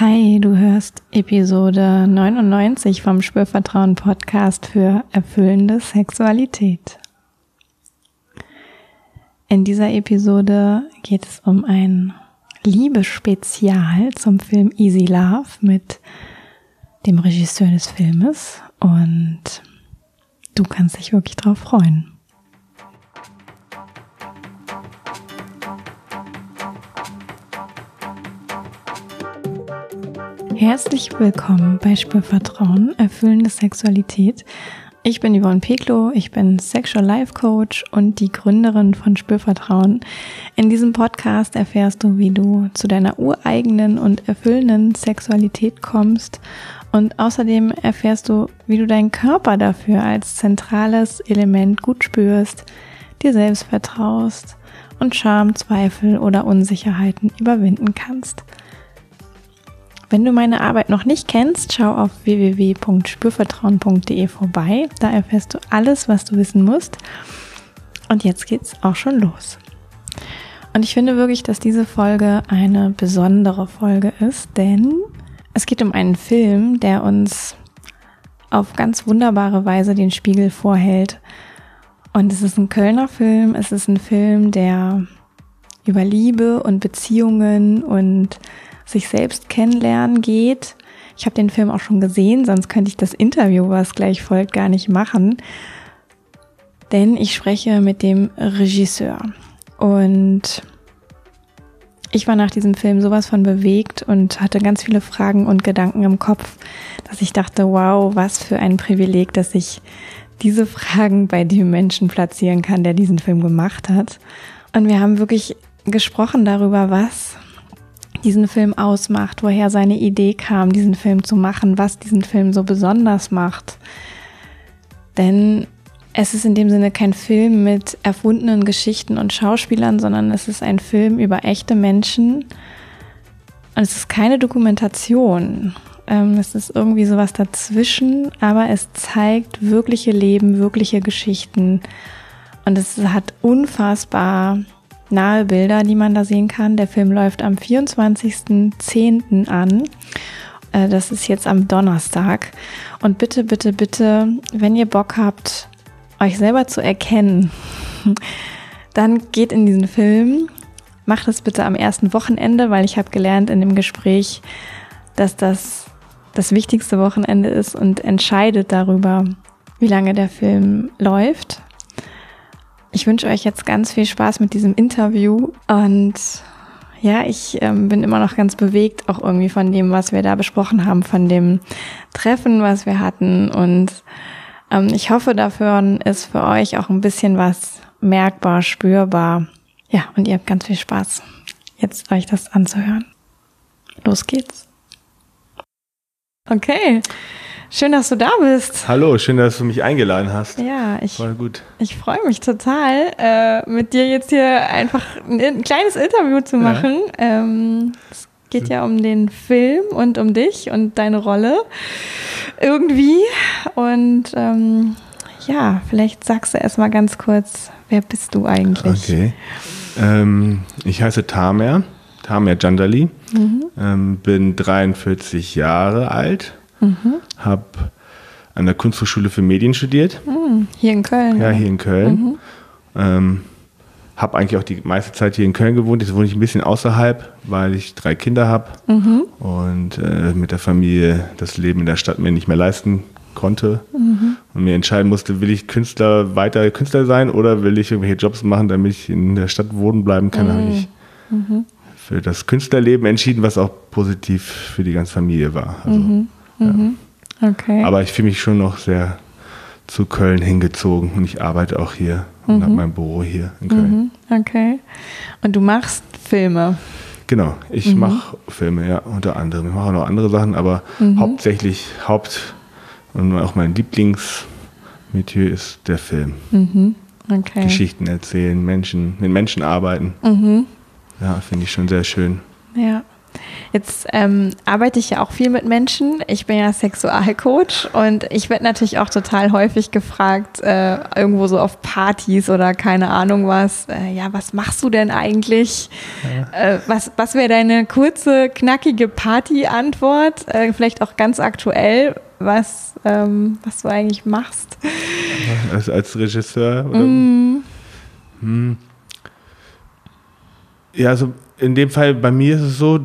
Hi, du hörst Episode 99 vom Spürvertrauen Podcast für erfüllende Sexualität. In dieser Episode geht es um ein Liebesspezial zum Film Easy Love mit dem Regisseur des Filmes und du kannst dich wirklich drauf freuen. Herzlich willkommen bei Spürvertrauen, erfüllende Sexualität. Ich bin Yvonne Peklo, ich bin Sexual Life Coach und die Gründerin von Spürvertrauen. In diesem Podcast erfährst du, wie du zu deiner ureigenen und erfüllenden Sexualität kommst und außerdem erfährst du, wie du deinen Körper dafür als zentrales Element gut spürst, dir selbst vertraust und Scham, Zweifel oder Unsicherheiten überwinden kannst. Wenn du meine Arbeit noch nicht kennst, schau auf www.spürvertrauen.de vorbei. Da erfährst du alles, was du wissen musst. Und jetzt geht's auch schon los. Und ich finde wirklich, dass diese Folge eine besondere Folge ist, denn es geht um einen Film, der uns auf ganz wunderbare Weise den Spiegel vorhält. Und es ist ein Kölner Film, es ist ein Film, der über Liebe und Beziehungen und sich selbst kennenlernen geht. Ich habe den Film auch schon gesehen, sonst könnte ich das Interview, was gleich folgt, gar nicht machen. Denn ich spreche mit dem Regisseur. Und ich war nach diesem Film sowas von bewegt und hatte ganz viele Fragen und Gedanken im Kopf, dass ich dachte, wow, was für ein Privileg, dass ich diese Fragen bei dem Menschen platzieren kann, der diesen Film gemacht hat. Und wir haben wirklich gesprochen darüber, was diesen Film ausmacht, woher seine Idee kam, diesen Film zu machen, was diesen Film so besonders macht. Denn es ist in dem Sinne kein Film mit erfundenen Geschichten und Schauspielern, sondern es ist ein Film über echte Menschen. Und es ist keine Dokumentation. Ähm, es ist irgendwie sowas dazwischen, aber es zeigt wirkliche Leben, wirkliche Geschichten. Und es hat unfassbar nahe Bilder, die man da sehen kann. Der Film läuft am 24.10. an. Äh, das ist jetzt am Donnerstag. Und bitte, bitte, bitte, wenn ihr Bock habt, euch selber zu erkennen, dann geht in diesen Film. Macht es bitte am ersten Wochenende, weil ich habe gelernt in dem Gespräch, dass das das wichtigste Wochenende ist und entscheidet darüber, wie lange der Film läuft. Ich wünsche euch jetzt ganz viel Spaß mit diesem Interview und ja, ich ähm, bin immer noch ganz bewegt, auch irgendwie von dem, was wir da besprochen haben, von dem Treffen, was wir hatten. Und ähm, ich hoffe, dafür ist für euch auch ein bisschen was merkbar, spürbar. Ja, und ihr habt ganz viel Spaß, jetzt euch das anzuhören. Los geht's. Okay. Schön, dass du da bist. Hallo, schön, dass du mich eingeladen hast. Ja, ich, gut. ich freue mich total, äh, mit dir jetzt hier einfach ein, ein kleines Interview zu machen. Ja. Ähm, es geht ja um den Film und um dich und deine Rolle irgendwie. Und ähm, ja, vielleicht sagst du erstmal ganz kurz, wer bist du eigentlich? Okay. Ähm, ich heiße Tamer, Tamer Jandali, mhm. ähm, bin 43 Jahre alt Mhm. Habe an der Kunsthochschule für Medien studiert. Mhm. Hier in Köln. Ja, hier in Köln. Mhm. Ähm, habe eigentlich auch die meiste Zeit hier in Köln gewohnt. Jetzt wohne ich ein bisschen außerhalb, weil ich drei Kinder habe mhm. und äh, mit der Familie das Leben in der Stadt mir nicht mehr leisten konnte mhm. und mir entscheiden musste, will ich Künstler weiter Künstler sein oder will ich irgendwelche Jobs machen, damit ich in der Stadt wohnen bleiben kann. Mhm. habe ich mhm. für das Künstlerleben entschieden, was auch positiv für die ganze Familie war. Also, mhm. Mhm. Okay. Aber ich fühle mich schon noch sehr zu Köln hingezogen und ich arbeite auch hier mhm. und habe mein Büro hier in Köln. Mhm. Okay. Und du machst Filme? Genau, ich mhm. mache Filme, ja, unter anderem. Ich mache auch noch andere Sachen, aber mhm. hauptsächlich, Haupt und auch mein Lieblingsmetier ist der Film. Mhm. Okay. Geschichten erzählen, Menschen, mit Menschen arbeiten. Ja, finde ich schon sehr schön. Ja. Jetzt ähm, arbeite ich ja auch viel mit Menschen. Ich bin ja Sexualcoach und ich werde natürlich auch total häufig gefragt, äh, irgendwo so auf Partys oder keine Ahnung was, äh, ja, was machst du denn eigentlich? Ja. Äh, was was wäre deine kurze, knackige Party-Antwort? Äh, vielleicht auch ganz aktuell, was, ähm, was du eigentlich machst. Als, als Regisseur? Oder? Mm. Hm. Ja, also in dem Fall bei mir ist es so,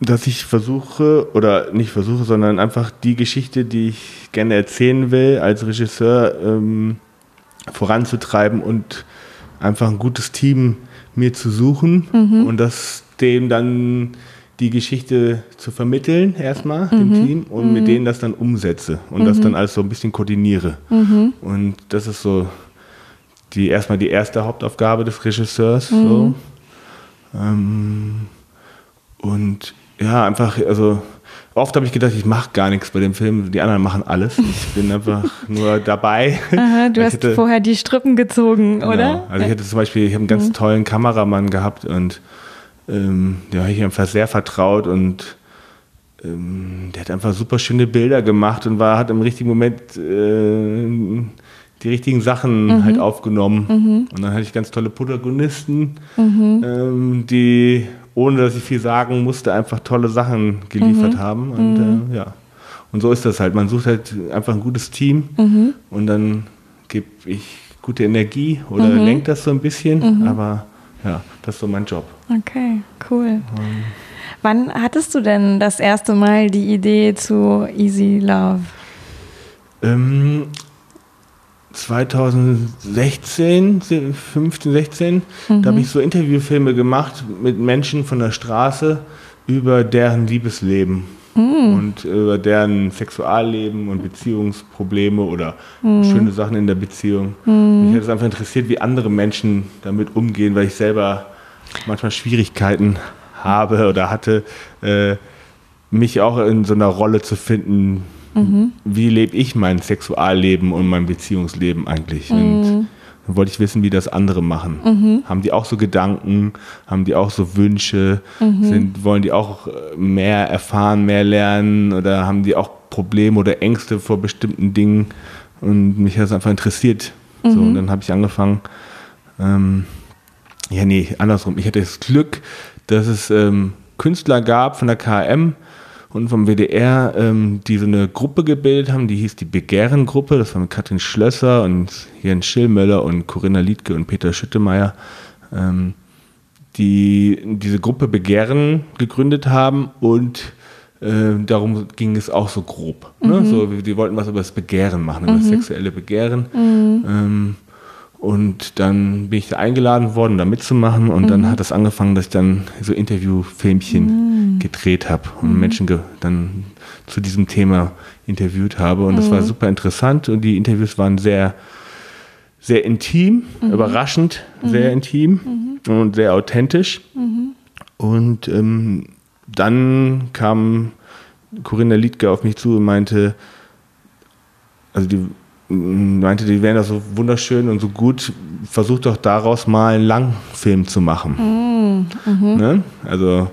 dass ich versuche, oder nicht versuche, sondern einfach die Geschichte, die ich gerne erzählen will, als Regisseur ähm, voranzutreiben und einfach ein gutes Team mir zu suchen mhm. und das dem dann die Geschichte zu vermitteln, erstmal mhm. dem Team und mhm. mit denen das dann umsetze und das mhm. dann alles so ein bisschen koordiniere. Mhm. Und das ist so die erstmal die erste Hauptaufgabe des Regisseurs. So. Mhm. Ähm, und ja, einfach, also oft habe ich gedacht, ich mache gar nichts bei dem Film, die anderen machen alles. Ich bin einfach nur dabei. Aha, du hast hätte, vorher die Strippen gezogen, genau. oder? Also ich hätte zum Beispiel, ich habe einen ganz mhm. tollen Kameramann gehabt und ähm, der habe ich einfach sehr vertraut und ähm, der hat einfach super schöne Bilder gemacht und war, hat im richtigen Moment äh, die richtigen Sachen mhm. halt aufgenommen. Mhm. Und dann hatte ich ganz tolle Protagonisten, mhm. ähm, die, ohne dass ich viel sagen musste, einfach tolle Sachen geliefert mhm. haben. Und mhm. äh, ja. Und so ist das halt. Man sucht halt einfach ein gutes Team mhm. und dann gebe ich gute Energie oder lenkt das so ein bisschen. Aber ja, das ist so mein Job. Okay, cool. Um, Wann hattest du denn das erste Mal die Idee zu Easy Love? Ähm, 2016, 15, 16, mhm. da habe ich so Interviewfilme gemacht mit Menschen von der Straße über deren Liebesleben mhm. und über deren Sexualleben und Beziehungsprobleme oder mhm. schöne Sachen in der Beziehung. Mhm. Mich hat es einfach interessiert, wie andere Menschen damit umgehen, weil ich selber manchmal Schwierigkeiten habe oder hatte, äh, mich auch in so einer Rolle zu finden, Mhm. Wie lebe ich mein Sexualleben und mein Beziehungsleben eigentlich? Mhm. Und dann wollte ich wissen, wie das andere machen. Mhm. Haben die auch so Gedanken? Haben die auch so Wünsche? Mhm. Sind, wollen die auch äh, mehr erfahren, mehr lernen? Oder haben die auch Probleme oder Ängste vor bestimmten Dingen? Und mich hat es einfach interessiert. So, und mhm. dann habe ich angefangen, ähm, ja, nee, andersrum. Ich hatte das Glück, dass es ähm, Künstler gab von der KM, und vom WDR, ähm, die so eine Gruppe gebildet haben, die hieß die Begehren-Gruppe. Das war mit Katrin Schlösser und Jens Schillmöller und Corinna Liedke und Peter Schüttemeier, ähm, die diese Gruppe Begehren gegründet haben und äh, darum ging es auch so grob. Ne? Mhm. So, die wollten was über das Begehren machen, über mhm. das sexuelle Begehren. Mhm. Ähm, und dann bin ich da eingeladen worden, da mitzumachen. Und mhm. dann hat es das angefangen, dass ich dann so Interviewfilmchen mhm. gedreht habe und mhm. Menschen dann zu diesem Thema interviewt habe. Und das war mhm. super interessant. Und die Interviews waren sehr, sehr intim, mhm. überraschend sehr mhm. intim und sehr authentisch. Und ähm, dann kam Corinna Liedke auf mich zu und meinte, also die meinte, die wären da so wunderschön und so gut, versuch doch daraus mal einen Langfilm zu machen. Mm, mhm. ne? Also,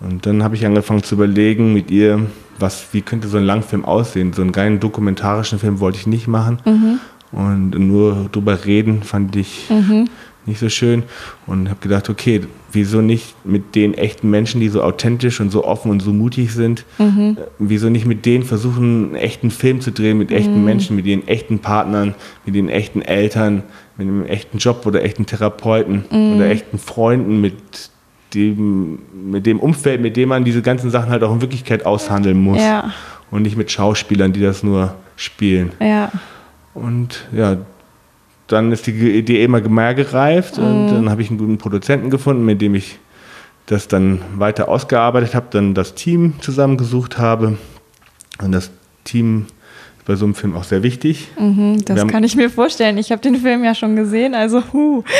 und dann habe ich angefangen zu überlegen mit ihr, was, wie könnte so ein Langfilm aussehen. So einen geilen dokumentarischen Film wollte ich nicht machen. Mhm. Und nur drüber reden fand ich mhm nicht so schön und habe gedacht, okay, wieso nicht mit den echten Menschen, die so authentisch und so offen und so mutig sind, mhm. Äh, wieso nicht mit denen versuchen, einen echten Film zu drehen, mit echten mhm. Menschen, mit den echten Partnern, mit den echten Eltern, mit einem echten Job oder echten Therapeuten mhm. oder echten Freunden, mit dem, mit dem Umfeld, mit dem man diese ganzen Sachen halt auch in Wirklichkeit aushandeln muss. Ja. Und nicht mit Schauspielern, die das nur spielen. Ja. Und ja, dann ist die Idee immer mehr gereift mhm. und dann habe ich einen guten Produzenten gefunden, mit dem ich das dann weiter ausgearbeitet habe, dann das Team zusammengesucht habe. Und das Team ist bei so einem Film auch sehr wichtig. Mhm, das haben, kann ich mir vorstellen. Ich habe den Film ja schon gesehen, also huh.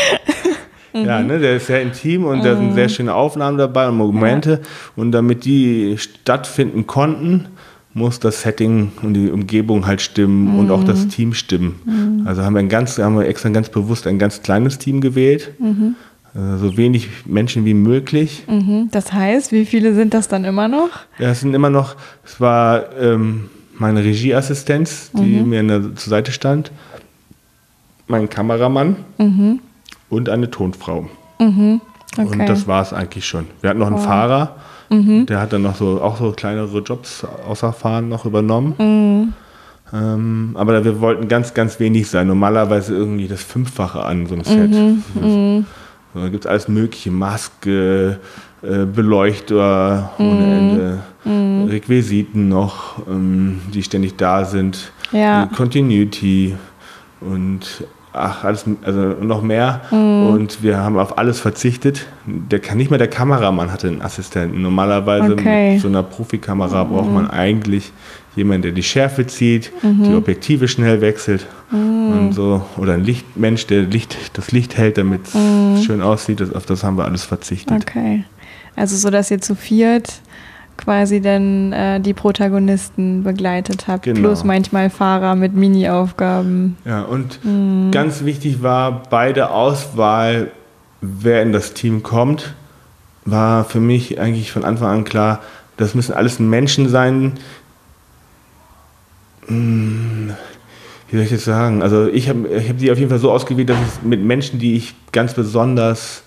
Ja, ne, der ist sehr intim und mhm. da sind sehr schöne Aufnahmen dabei und Momente. Ja. Und damit die stattfinden konnten, muss das Setting und die Umgebung halt stimmen mhm. und auch das mhm. Team stimmen. Mhm. Also haben wir, ein ganz, haben wir extra ganz bewusst ein ganz kleines Team gewählt. Mhm. äh, so wenig Menschen wie möglich. Mhm. Das heißt, wie viele sind das dann immer noch? Ja, es sind immer noch, es war ähm, meine Regieassistenz, die mhm. mir der, zur Seite stand, mein Kameramann und eine Tonfrau. Okay. Und das war es eigentlich schon. Wir hatten noch einen wow. Fahrer, mhm. der hat dann noch so auch so kleinere Jobs außer Fahren noch übernommen. Mhm. Ähm, aber wir wollten ganz, ganz wenig sein. Normalerweise irgendwie das Fünffache an so einem Set. Mhm. mhm. So, da gibt es alles mögliche, Maske, äh, Beleuchter ohne mhm. Ende, mhm. Requisiten noch, ähm, die ständig da sind, ja. Continuity und ach, alles, also noch mehr. Mhm. Und wir haben auf alles verzichtet. Der nicht mehr der Kameramann hatte einen Assistenten. Normalerweise okay. mit so einer Profikamera mhm. braucht man eigentlich jemanden, der die Schärfe zieht, mhm. die Objektive schnell wechselt mhm. und so. Oder ein Lichtmensch, der Licht, das Licht hält, damit es mhm. schön aussieht. Das, auf das haben wir alles verzichtet. Okay. Also so, dass ihr zu viert quasi dann äh, die Protagonisten begleitet habt, genau. plus manchmal Fahrer mit Mini-Aufgaben. Ja, und mhm. ganz wichtig war bei der Auswahl, wer in das Team kommt, war für mich eigentlich von Anfang an klar, das müssen alles Menschen sein. Hm, wie soll ich das sagen? Also ich habe ich hab sie auf jeden Fall so ausgewählt, dass es mit Menschen, die ich ganz besonders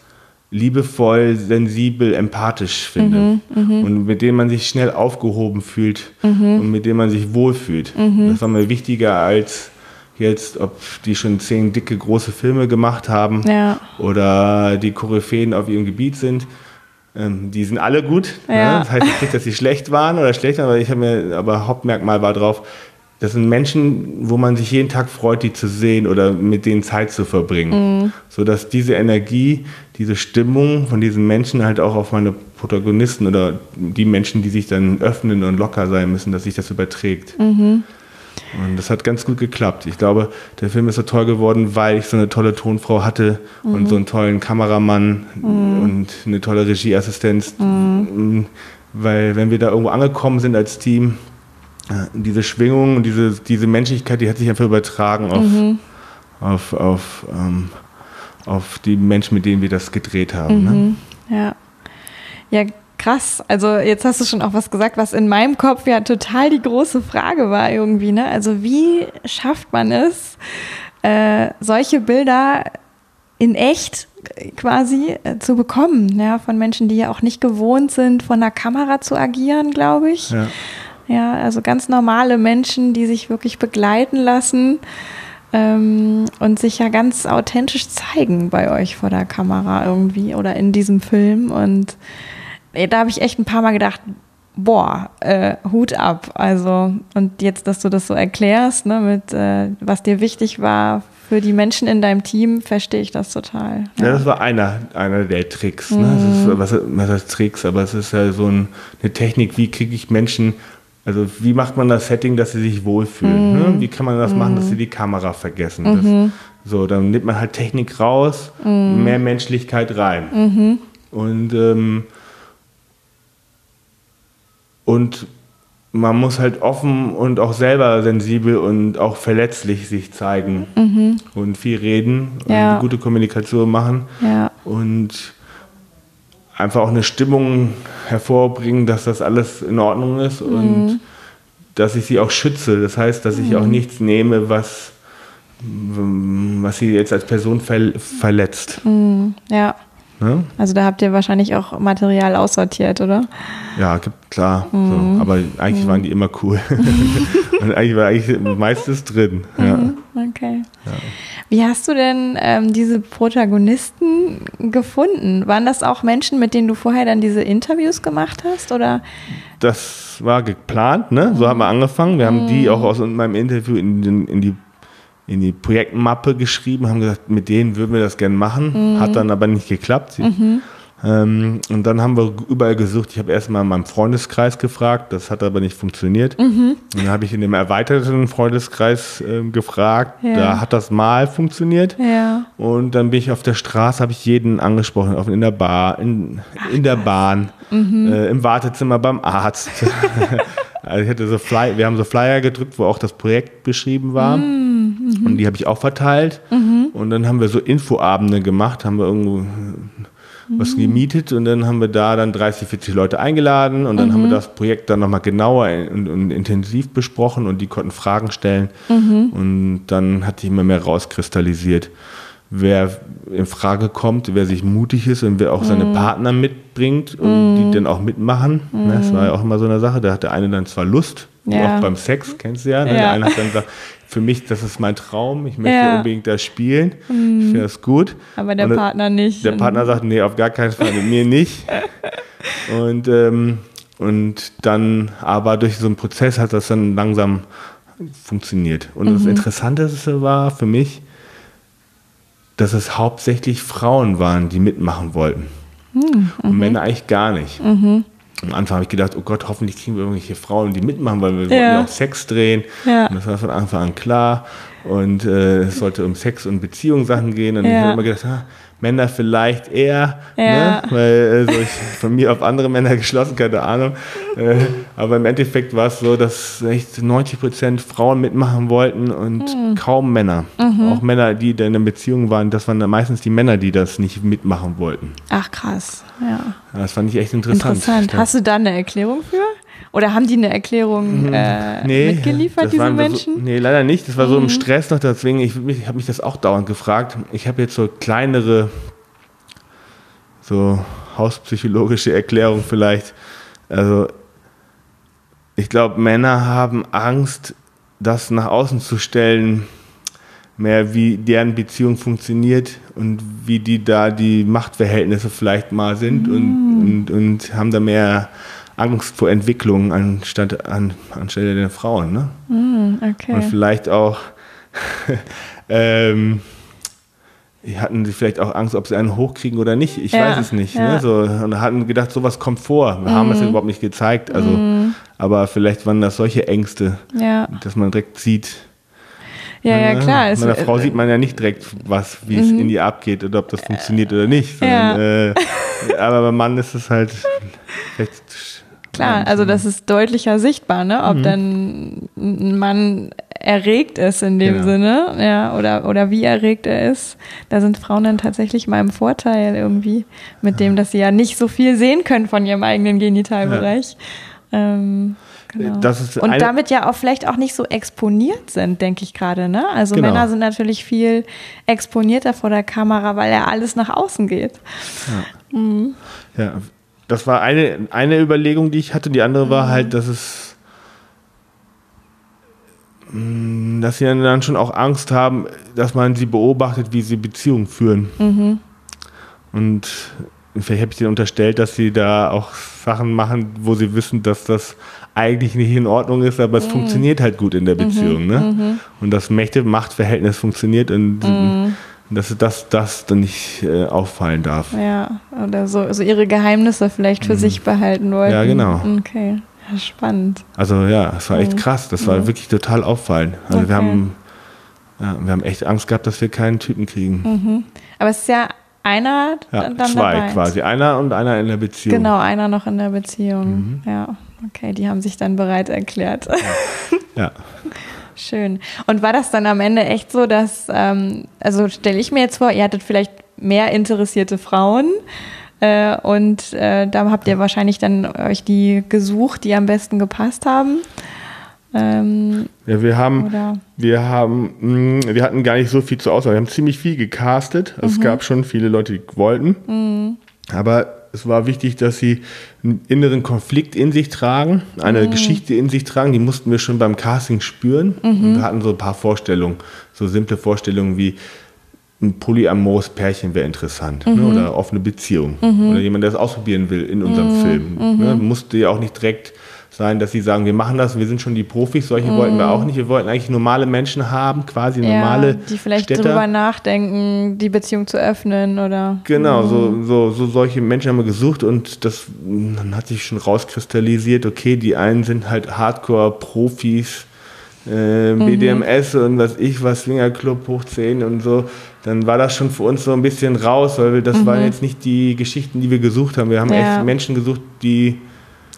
liebevoll, sensibel, empathisch finde. Mhm, mhm, und mit denen man sich schnell aufgehoben fühlt mhm. und mit denen man sich wohlfühlt. Mhm. Das war mir wichtiger als jetzt, ob die schon zehn dicke, große Filme gemacht haben ja. oder die Koryphäen auf ihrem Gebiet sind. Ähm, die sind alle gut. Ne? Ja. Ne? Das heißt nicht, dass sie schlecht waren oder schlecht, aber ich habe mir, aber Hauptmerkmal war drauf, das sind Menschen, wo man sich jeden Tag freut, die zu sehen oder mit denen Zeit zu verbringen. Mhm. So dass diese Energie, diese Stimmung von diesen Menschen halt auch auf meine Protagonisten oder die Menschen, die sich dann öffnen und locker sein müssen, dass sich das überträgt. Mhm. Und das hat ganz gut geklappt. Ich glaube, der Film ist so toll geworden, weil ich so eine tolle Tonfrau hatte mhm. und so einen tollen Kameramann mhm. und eine tolle Regieassistenz. Mhm. Weil wenn wir da irgendwo angekommen sind als Team, diese Schwingung und diese, diese Menschlichkeit, die hat sich einfach übertragen auf, mhm. auf, auf, ähm, auf die Menschen, mit denen wir das gedreht haben. Ne? Mhm. Ne? Ja. Ja, krass. Also jetzt hast du schon auch was gesagt, was in meinem Kopf ja total die große Frage war irgendwie. Ne? Also wie schafft man es, äh, solche Bilder in echt quasi äh, zu bekommen, ja, von Menschen, die ja auch nicht gewohnt sind, von der Kamera zu agieren, glaube ich. Ja. Ja, also ganz normale Menschen, die sich wirklich begleiten lassen ähm, und sich ja ganz authentisch zeigen bei euch vor der Kamera irgendwie oder in diesem Film. Und da habe ich echt ein paar Mal gedacht, boah, äh, Hut ab. Also, und jetzt, dass du das so erklärst, ne, mit äh, was dir wichtig war für die Menschen in deinem Team, verstehe ich das total. Ja, ja das war einer, einer der Tricks. Ne? Mhm. Ist, was, was heißt Tricks? Aber es ist ja so ein, eine Technik, wie kriege ich Menschen also wie macht man das Setting, dass sie sich wohlfühlen? Mhm. Ne? Wie kann man das mhm. machen, dass sie die Kamera vergessen? Mhm. Das, so, dann nimmt man halt Technik raus, mhm. mehr Menschlichkeit rein. Mhm. Und, ähm, und man muss halt offen und auch selber sensibel und auch verletzlich sich zeigen mhm. und viel reden ja. und gute Kommunikation machen. Ja. Und einfach auch eine Stimmung hervorbringen, dass das alles in Ordnung ist mhm. und dass ich sie auch schütze. Das heißt, dass ich auch mhm. nichts nehme, was, was sie jetzt als Person ver verletzt. Mhm. Ja. Ne? Also da habt ihr wahrscheinlich auch Material aussortiert, oder? Ja, klar. Mhm. So. Aber eigentlich mhm. waren die immer cool. Und eigentlich war eigentlich meistens drin. Ja. Mhm. Okay. Ja. Wie hast du denn ähm, diese Protagonisten gefunden? Waren das auch Menschen, mit denen du vorher dann diese Interviews gemacht hast? Oder? Das war geplant, ne? So haben wir angefangen. Wir haben die mhm. auch aus meinem Interview in, in, die in die Projektmappe geschrieben, haben gesagt, mit denen würden wir das gerne machen. Mhm. Hat dann aber nicht geklappt. Mhm. Ähm, und dann haben wir überall gesucht. Ich habe erstmal in meinem Freundeskreis gefragt, das hat aber nicht funktioniert. Mhm. Dann habe ich in dem erweiterten Freundeskreis äh, gefragt, ja. da hat das mal funktioniert. Ja. Und dann bin ich auf der Straße, habe ich jeden angesprochen, auf, in der Bar, in, in der Bahn, mhm. äh, im Wartezimmer beim Arzt. also ich hatte so Fly, wir haben so Flyer gedrückt, wo auch das Projekt beschrieben war. Mhm. Und die habe ich auch verteilt. Mhm. Und dann haben wir so Infoabende gemacht, haben wir irgendwo was gemietet und dann haben wir da dann 30, 40 Leute eingeladen und dann haben wir das Projekt dann nochmal genauer und, und, intensiv besprochen und die konnten Fragen stellen und dann hat sich immer mehr rauskristallisiert, wer in Frage kommt, wer sich mutig ist und wer auch seine Partner mitbringt und die dann auch mitmachen. Ne, Das war ja auch immer so eine Sache, da hat der eine dann zwar Lust, Ja. auch beim Sex, kennst du ja, ne? Ja. der eine hat dann gesagt, für mich, das ist mein Traum, ich möchte Ja. unbedingt da spielen, ich finde das gut. Aber der Und Partner nicht. Der Partner sagt, nee, auf gar keinen Fall, mit mir nicht. Und, ähm, und dann, aber durch so einen Prozess hat das dann langsam funktioniert. Und das Interessante war für mich, dass es hauptsächlich Frauen waren, die mitmachen wollten. Und Männer eigentlich gar nicht. Am Anfang habe ich gedacht, oh Gott, hoffentlich kriegen wir irgendwelche Frauen, die mitmachen, weil wir wollten Ja. ja auch Sex drehen. Ja. Und das war von Anfang an klar. Und äh, es sollte um Sex und Beziehungssachen gehen. Und ich Ja. habe immer gedacht, ah, Männer vielleicht eher, Ja. ne? weil äh, so ich von mir auf andere Männer geschlossen, keine Ahnung. Äh, aber im Endeffekt war es so, dass echt 90 Prozent Frauen mitmachen wollten und Hm. kaum Männer. Mhm. Auch Männer, die in einer Beziehung waren, das waren meistens die Männer, die das nicht mitmachen wollten. Ach krass, ja. Das fand ich echt interessant. Interessant. Hast du da eine Erklärung für? Oder haben die eine Erklärung äh, mitgeliefert, das diese Menschen? Mhm. So, nee, leider nicht. Das war so im Stress noch, deswegen, ich, ich habe mich das auch dauernd gefragt. Ich habe jetzt so kleinere, so hauspsychologische Erklärung vielleicht. Also, ich glaube, Männer haben Angst, das nach außen zu stellen, mehr wie deren Beziehung funktioniert und wie die da die Machtverhältnisse vielleicht mal sind Mhm. und, und, und haben da mehr Angst vor Entwicklung anstatt an, anstelle der Frauen. Ne? Und Okay. vielleicht auch ähm, hatten sie vielleicht auch Angst, ob sie einen hochkriegen oder nicht. Ich Ja, weiß es nicht. ja. Mhm. Ne? So, und hatten gedacht, sowas kommt vor. Wir haben es ja überhaupt nicht gezeigt. Also, Aber vielleicht waren das solche Ängste, Ja, dass man direkt sieht. ja, ja, Ne? klar. Bei einer Frau äh, sieht man ja nicht direkt, was, wie es in ihr abgeht oder ob das funktioniert oder nicht. Ja. Sondern, äh, aber beim Mann ist es halt vielleicht. Klar, also das ist deutlicher sichtbar, ne? Mhm. ob dann ein Mann erregt ist in dem Genau. Sinne, ja, oder, oder wie erregt er ist. Da sind Frauen dann tatsächlich mal im Vorteil irgendwie, mit dem, dass sie ja nicht so viel sehen können von ihrem eigenen Genitalbereich. Ähm, genau. Und damit ja auch vielleicht auch nicht so exponiert sind, denke ich gerade. Ne? Also Genau. Männer sind natürlich viel exponierter vor der Kamera, weil ja alles nach außen geht. Ja, das war eine, eine Überlegung, die ich hatte. Die andere war halt, dass es, mh, dass sie dann schon auch Angst haben, dass man sie beobachtet, wie sie Beziehungen führen. Und vielleicht habe ich denen unterstellt, dass sie da auch Sachen machen, wo sie wissen, dass das eigentlich nicht in Ordnung ist, aber es funktioniert halt gut in der Beziehung. Ne? Und das Mächte-Macht-Verhältnis funktioniert und dass das, das dann nicht äh, auffallen darf. Ja, oder so, so ihre Geheimnisse vielleicht für sich behalten wollten. Mhm. Ja, genau. Okay, ja, spannend. Also ja, es war echt krass. Das war wirklich total auffallend. Also wir Mhm. Okay. haben, ja, wir haben echt Angst gehabt, dass wir keinen Typen kriegen. Aber es ist ja einer Ja, Mhm. dann zwei dabei. quasi. Einer und einer in der Beziehung. Genau, einer noch in der Beziehung. Mhm. Ja, okay, die haben sich dann bereit erklärt. Ja. Schön. Und war das dann am Ende echt so, dass, ähm, also stelle ich mir jetzt vor, ihr hattet vielleicht mehr interessierte Frauen äh, und äh, da habt ihr wahrscheinlich dann euch die gesucht, die am besten gepasst haben. Ähm, ja, wir haben, Oder? wir haben, mh, wir hatten gar nicht so viel zur Auswahl. Wir haben ziemlich viel gecastet. Also Mhm. Es gab schon viele Leute, die wollten. Aber es war wichtig, dass sie einen inneren Konflikt in sich tragen, eine Mhm. Geschichte in sich tragen. Die mussten wir schon beim Casting spüren. Mhm. Wir hatten so ein paar Vorstellungen, so simple Vorstellungen wie ein polyamores Pärchen wäre interessant ne? Mhm. oder offene Beziehung oder jemand, der das ausprobieren will in unserem Mhm. Film. Ne? Musste ja auch nicht direkt sein, dass sie sagen, wir machen das, wir sind schon die Profis, solche wollten wir auch nicht. Wir wollten eigentlich normale Menschen haben, quasi normale Mhm. ja, die vielleicht Städter. drüber nachdenken, die Beziehung zu öffnen oder. Genau, so, so, so solche Menschen haben wir gesucht und das dann hat sich schon rauskristallisiert, okay, die einen sind halt Hardcore-Profis, äh, BDMS und was ich was, Swingerclub hoch 10 und so, dann war das schon für uns so ein bisschen raus, weil wir, das waren jetzt nicht die Geschichten, die wir gesucht haben. Wir haben Ja. echt Menschen gesucht, die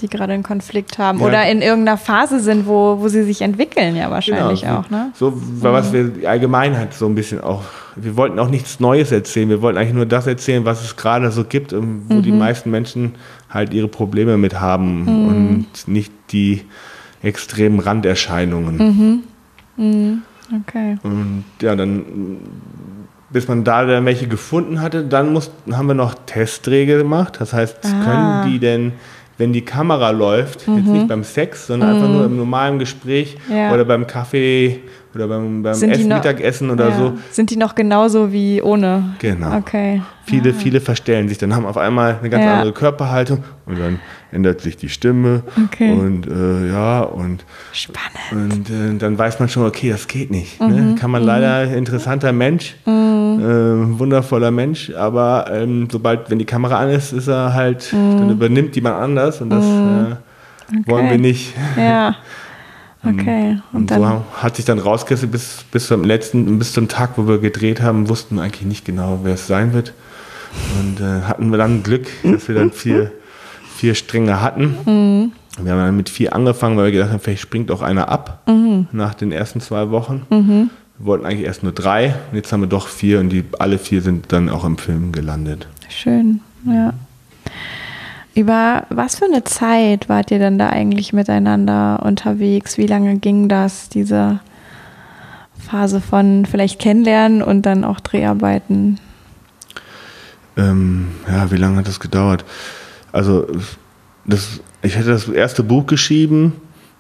die gerade einen Konflikt haben Ja. oder in irgendeiner Phase sind, wo, wo sie sich entwickeln, ja wahrscheinlich Genau, auch, ne? So, was wir die Allgemeinheit so ein bisschen auch wir wollten auch nichts Neues erzählen. Wir wollten eigentlich nur das erzählen, was es gerade so gibt und wo mhm. die meisten Menschen halt ihre Probleme mit haben mhm. und nicht die extremen Randerscheinungen. Mhm. mhm. Okay. Und ja, dann, bis man da dann welche gefunden hatte, dann mussten, haben wir noch Testregel gemacht. Das heißt, ah. können die denn wenn die Kamera läuft, mhm. jetzt nicht beim Sex, sondern mhm. einfach nur im normalen Gespräch ja. oder beim Kaffee oder beim, beim Essen, noch, Mittagessen oder ja. so. Sind die noch genauso wie ohne? Genau. Okay. Viele, ja. viele verstellen sich, dann haben auf einmal eine ganz andere Körperhaltung und dann ändert sich die Stimme okay. und äh, ja und spannend und äh, dann weiß man schon, okay, das geht nicht. Ne? Mhm. Ne? Kann man mhm. leider interessanter Mensch, mhm. äh, wundervoller Mensch, aber ähm, sobald wenn die Kamera an ist, ist er halt, dann mhm. übernimmt jemand anders und das mhm. äh, okay. wollen wir nicht. Ja. Okay. Und, und so hat sich dann rausgerissen bis, bis zum letzten, bis zum Tag, wo wir gedreht haben, wussten wir eigentlich nicht genau, wer es sein wird. Und äh, hatten wir dann Glück, dass wir dann vier, vier Stränge hatten. Mhm. Wir haben dann mit vier angefangen, weil wir gedacht haben, vielleicht springt auch einer ab mhm. nach den ersten zwei Wochen. Mhm. Wir wollten eigentlich erst nur drei und jetzt haben wir doch vier und die alle vier sind dann auch im Film gelandet. Schön, ja. Über was für eine Zeit wart ihr denn da eigentlich miteinander unterwegs? Wie lange ging das, diese Phase von vielleicht kennenlernen und dann auch Dreharbeiten? Ähm, ja, wie lange hat das gedauert? Also, das, ich hätte das erste Buch geschrieben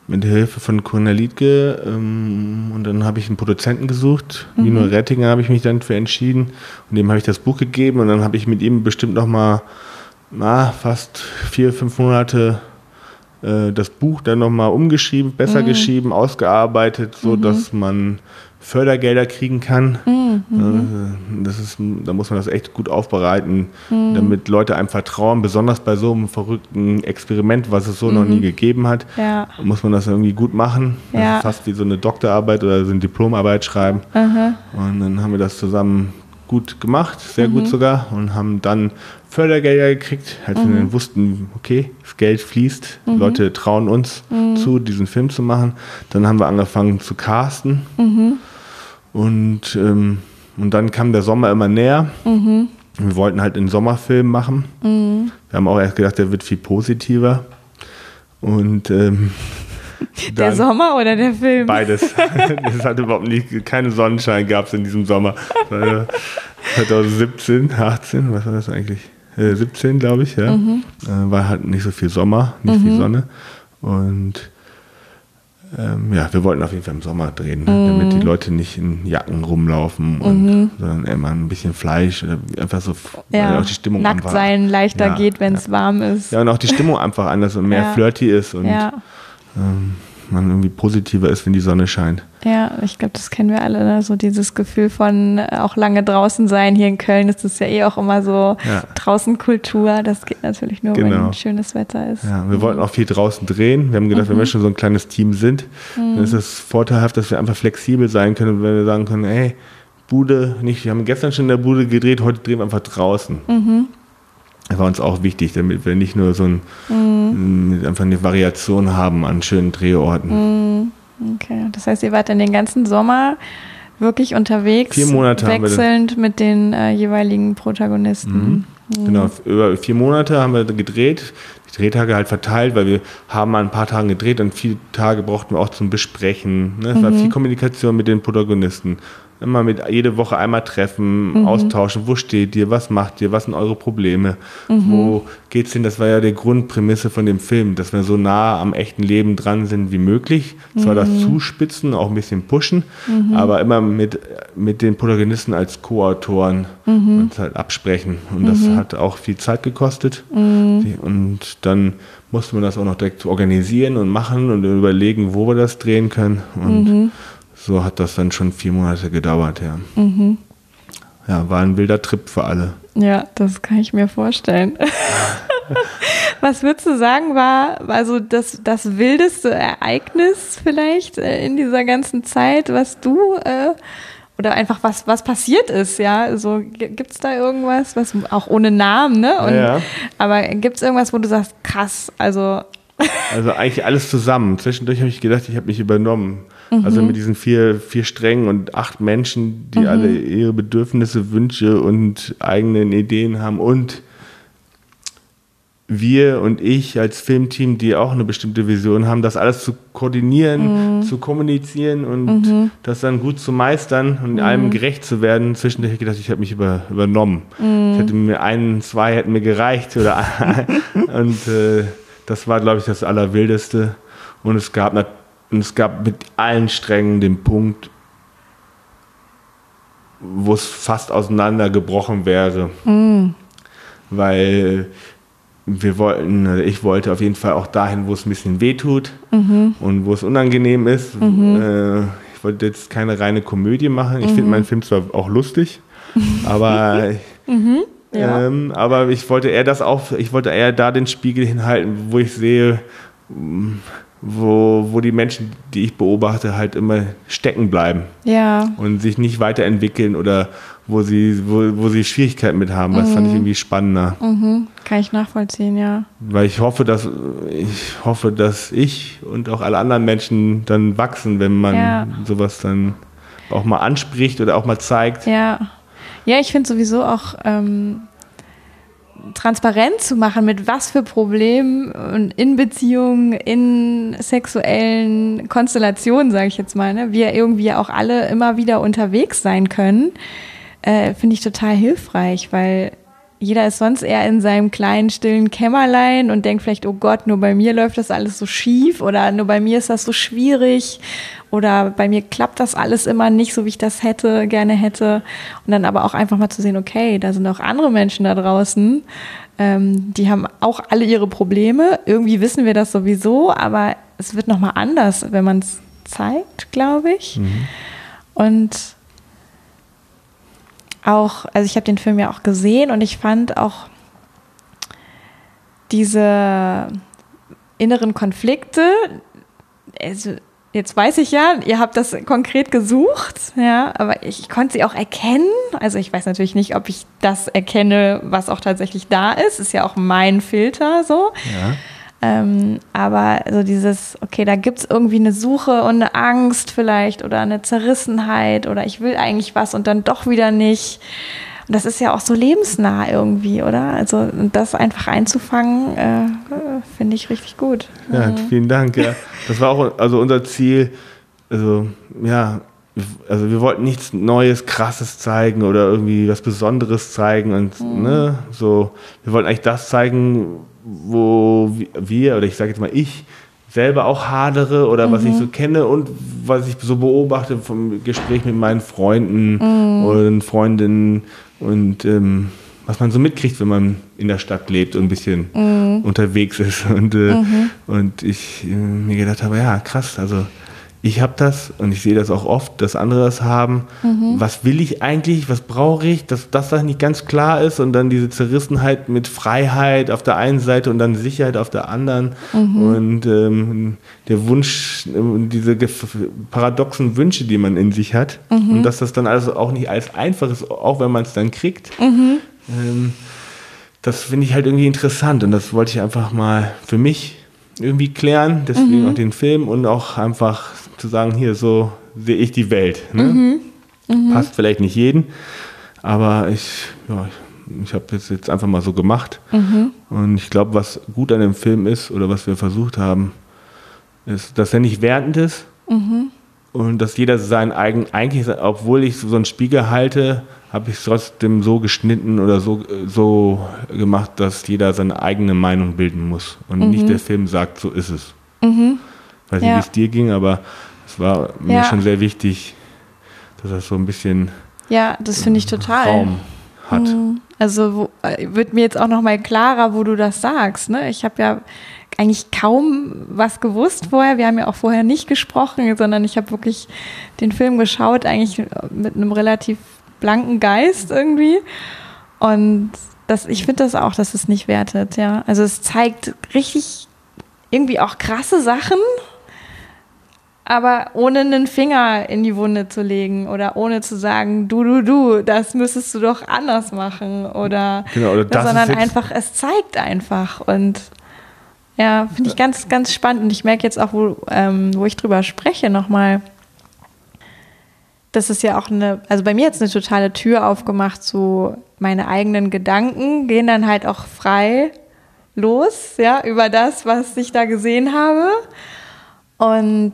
mit der Hilfe von Cornel Liedke ähm, und dann habe ich einen Produzenten gesucht. Mhm. Nino Rettinger habe ich mich dann für entschieden und dem habe ich das Buch gegeben und dann habe ich mit ihm bestimmt noch mal na, fast vier, fünf Monate äh, das Buch dann nochmal umgeschrieben, besser mhm. geschrieben, ausgearbeitet, so mhm. dass man Fördergelder kriegen kann. Mhm. Äh, das ist, da muss man das echt gut aufbereiten, mhm. damit Leute einem vertrauen. Besonders bei so einem verrückten Experiment, was es so noch nie mhm. gegeben hat, ja. muss man das irgendwie gut machen. Ja. fast wie so eine Doktorarbeit oder so eine Diplomarbeit schreiben. Und dann haben wir das zusammen gut gemacht, sehr gut mhm. sogar, und haben dann Fördergelder gekriegt, als mhm. wir dann wussten, okay, das Geld fließt, mhm. Leute trauen uns mhm. zu, diesen Film zu machen. Dann haben wir angefangen zu casten mhm. Und, ähm, und dann kam der Sommer immer näher. Mhm. Wir wollten halt einen Sommerfilm machen. Wir haben auch erst gedacht, der wird viel positiver. Und ähm, der Sommer oder der Film? Beides. es hat überhaupt nicht, keine Sonnenschein gab es in diesem Sommer. 2017, 18, was war das eigentlich? 17, äh, glaube ich, ja. Mhm. Äh, war halt nicht so viel Sommer, nicht mhm. viel Sonne. Und ähm, ja, wir wollten auf jeden Fall im Sommer drehen, mhm. damit die Leute nicht in Jacken rumlaufen, und, mhm. sondern immer ein bisschen Fleisch, einfach so, ja. auch die Stimmung Nackt einfach, sein leichter ja, geht, wenn es ja. warm ist. Ja, und auch die Stimmung einfach anders und mehr flirty ist und ähm, man irgendwie positiver ist, wenn die Sonne scheint. Ja, ich glaube, das kennen wir alle, ne? so dieses Gefühl von äh, auch lange draußen sein. Hier in Köln ist es ja eh auch immer so ja. draußen Kultur. Das geht natürlich nur, genau. wenn schönes Wetter ist. Ja, wir mhm. wollten auch viel draußen drehen. Wir haben gedacht, mhm. wenn wir schon so ein kleines Team sind, mhm. dann ist es vorteilhaft, dass wir einfach flexibel sein können, wenn wir sagen können, hey, Bude, nicht, wir haben gestern schon in der Bude gedreht, heute drehen wir einfach draußen. Mhm. Das war uns auch wichtig, damit wir nicht nur so ein, mhm. einfach eine Variation haben an schönen Drehorten. Mhm. Okay, das heißt, ihr wart dann den ganzen Sommer wirklich unterwegs, vier Monate wechselnd mit den äh, jeweiligen Protagonisten. Mhm. Mhm. Genau, über vier Monate haben wir gedreht, die Drehtage halt verteilt, weil wir haben mal ein paar Tage gedreht und viele Tage brauchten wir auch zum Besprechen. Ne? Es mhm. war viel Kommunikation mit den Protagonisten immer mit jede Woche einmal treffen, mhm. austauschen, wo steht ihr, was macht ihr, was sind eure Probleme, mhm. wo geht's hin? Das war ja die Grundprämisse von dem Film, dass wir so nah am echten Leben dran sind wie möglich. Zwar mhm. das Zuspitzen, auch ein bisschen pushen, mhm. aber immer mit, mit den Protagonisten als Co-Autoren mhm. uns halt absprechen. Und das mhm. hat auch viel Zeit gekostet. Und dann musste man das auch noch direkt organisieren und machen und überlegen, wo wir das drehen können. Und so hat das dann schon vier Monate gedauert, ja. Mhm. Ja, war ein wilder Trip für alle. Ja, das kann ich mir vorstellen. was würdest du sagen, war also das, das wildeste Ereignis vielleicht äh, in dieser ganzen Zeit, was du äh, oder einfach was, was passiert ist, ja? Also gibt es da irgendwas, was auch ohne Namen, ne? Und, ja. Aber gibt es irgendwas, wo du sagst, krass, also Also eigentlich alles zusammen. Zwischendurch habe ich gedacht, ich habe mich übernommen. Mhm. Also mit diesen vier, vier Strängen und acht Menschen, die mhm. alle ihre Bedürfnisse, Wünsche und eigenen Ideen haben und wir und ich als Filmteam, die auch eine bestimmte Vision haben, das alles zu koordinieren, mhm. zu kommunizieren und mhm. das dann gut zu meistern und mhm. allem gerecht zu werden. Zwischendurch habe ich gedacht, ich habe mich über, übernommen. Mhm. Ich hätte mir einen, zwei hätten mir gereicht oder und äh, das war, glaube ich, das Allerwildeste. Und es gab, und es gab mit allen Strängen den Punkt, wo es fast auseinandergebrochen wäre. Mhm. Weil wir wollten, also ich wollte auf jeden Fall auch dahin, wo es ein bisschen weh tut mhm. und wo es unangenehm ist. Mhm. Äh, ich wollte jetzt keine reine Komödie machen. Ich mhm. finde meinen Film zwar auch lustig, aber, mhm. ja. ähm, aber ich wollte eher das auch, ich wollte eher da den Spiegel hinhalten, wo ich sehe, wo, wo die Menschen, die ich beobachte, halt immer stecken bleiben. Ja. Und sich nicht weiterentwickeln oder wo sie, wo, wo sie Schwierigkeiten mit haben. Das mhm. fand ich mhm. irgendwie spannender. Mhm. Kann ich nachvollziehen, ja. Weil ich hoffe, dass ich hoffe, dass ich und auch alle anderen Menschen dann wachsen, wenn man ja. sowas dann auch mal anspricht oder auch mal zeigt. Ja. Ja, ich finde sowieso auch ähm, transparent zu machen, mit was für Problemen in Beziehungen, in sexuellen Konstellationen, sage ich jetzt mal, ne, wir irgendwie auch alle immer wieder unterwegs sein können, äh, finde ich total hilfreich, weil jeder ist sonst eher in seinem kleinen, stillen Kämmerlein und denkt vielleicht, oh Gott, nur bei mir läuft das alles so schief oder nur bei mir ist das so schwierig oder bei mir klappt das alles immer nicht so, wie ich das hätte, gerne hätte. Und dann aber auch einfach mal zu sehen, okay, da sind auch andere Menschen da draußen, ähm, die haben auch alle ihre Probleme. Irgendwie wissen wir das sowieso, aber es wird nochmal anders, wenn man es zeigt, glaube ich. Mhm. Und auch, also ich habe den Film ja auch gesehen und ich fand auch diese inneren Konflikte, also jetzt weiß ich ja, ihr habt das konkret gesucht, ja, aber ich, konnte sie auch erkennen. Also ich weiß natürlich nicht, ob ich das erkenne, was auch tatsächlich da ist. Ist ja auch mein Filter so. Ja. Ähm, aber so dieses, okay, da gibt es irgendwie eine Suche und eine Angst vielleicht oder eine Zerrissenheit oder ich will eigentlich was und dann doch wieder nicht. Und das ist ja auch so lebensnah irgendwie, oder? Also das einfach einzufangen, äh, finde ich richtig gut. Ja, mhm. vielen Dank. Ja. Das war auch also unser Ziel. Also ja, also wir wollten nichts Neues, Krasses zeigen oder irgendwie was Besonderes zeigen und mhm. ne, so. Wir wollten eigentlich das zeigen, wo wir, oder ich sage jetzt mal ich, selber auch hadere oder mhm. was ich so mhm. kenne und was ich so beobachte vom Gespräch mit meinen Freunden mhm. und Freundinnen und ähm, was man so mitkriegt, wenn man in der Stadt lebt und ein bisschen mhm. unterwegs ist. Und, äh, mhm. und ich äh, mir gedacht habe, ja, krass, also ich habe das und ich sehe das auch oft, dass andere das haben. Mhm. Was will ich eigentlich? Was brauche ich? Dass das nicht ganz klar ist und dann diese Zerrissenheit mit Freiheit auf der einen Seite und dann Sicherheit auf der anderen mhm. und ähm, der Wunsch, diese paradoxen Wünsche, die man in sich hat mhm. und dass das dann also auch nicht alles einfach ist, auch wenn man es dann kriegt. Mhm. Ähm, das finde ich halt irgendwie interessant und das wollte ich einfach mal für mich irgendwie klären, deswegen mhm. auch den Film und auch einfach zu sagen, hier, so sehe ich die Welt. Ne? Mhm. Mhm. Passt vielleicht nicht jeden, aber ich, ja, ich, habe das jetzt einfach mal so gemacht. Mhm. Und ich glaube, was gut an dem Film ist oder was wir versucht haben, ist, dass er nicht wertend ist mhm. Und dass jeder seinen eigenen, eigentlich, obwohl ich so einen Spiegel halte, habe ich es trotzdem so geschnitten oder so, so gemacht, dass jeder seine eigene Meinung bilden muss und nicht mhm. der Film sagt, so ist es. Mhm. Weiß nicht, ja. wie es dir ging, aber es war mir ja. schon sehr wichtig, dass das so ein bisschen ja, das finde ich total. Raum hat. Mhm. Also wo, äh, wird mir jetzt auch noch mal klarer, wo du das sagst. Ne? Ich habe ja eigentlich kaum was gewusst vorher. Wir haben ja auch vorher nicht gesprochen, sondern ich habe wirklich den Film geschaut, eigentlich mit einem relativ blanken Geist irgendwie. Und das, ich finde das auch, dass es nicht wertet, ja. Also es zeigt richtig irgendwie auch krasse Sachen, aber ohne einen Finger in die Wunde zu legen oder ohne zu sagen, du, du, du, das müsstest du doch anders machen oder, genau, oder das sondern einfach, es zeigt einfach und Ja, finde ich ganz, ganz spannend. Und ich merke jetzt auch, wo, ähm, wo ich drüber spreche, nochmal, das ist ja auch eine, also bei mir jetzt eine totale Tür aufgemacht, so meine eigenen Gedanken gehen dann halt auch frei los, ja, über das, was ich da gesehen habe. Und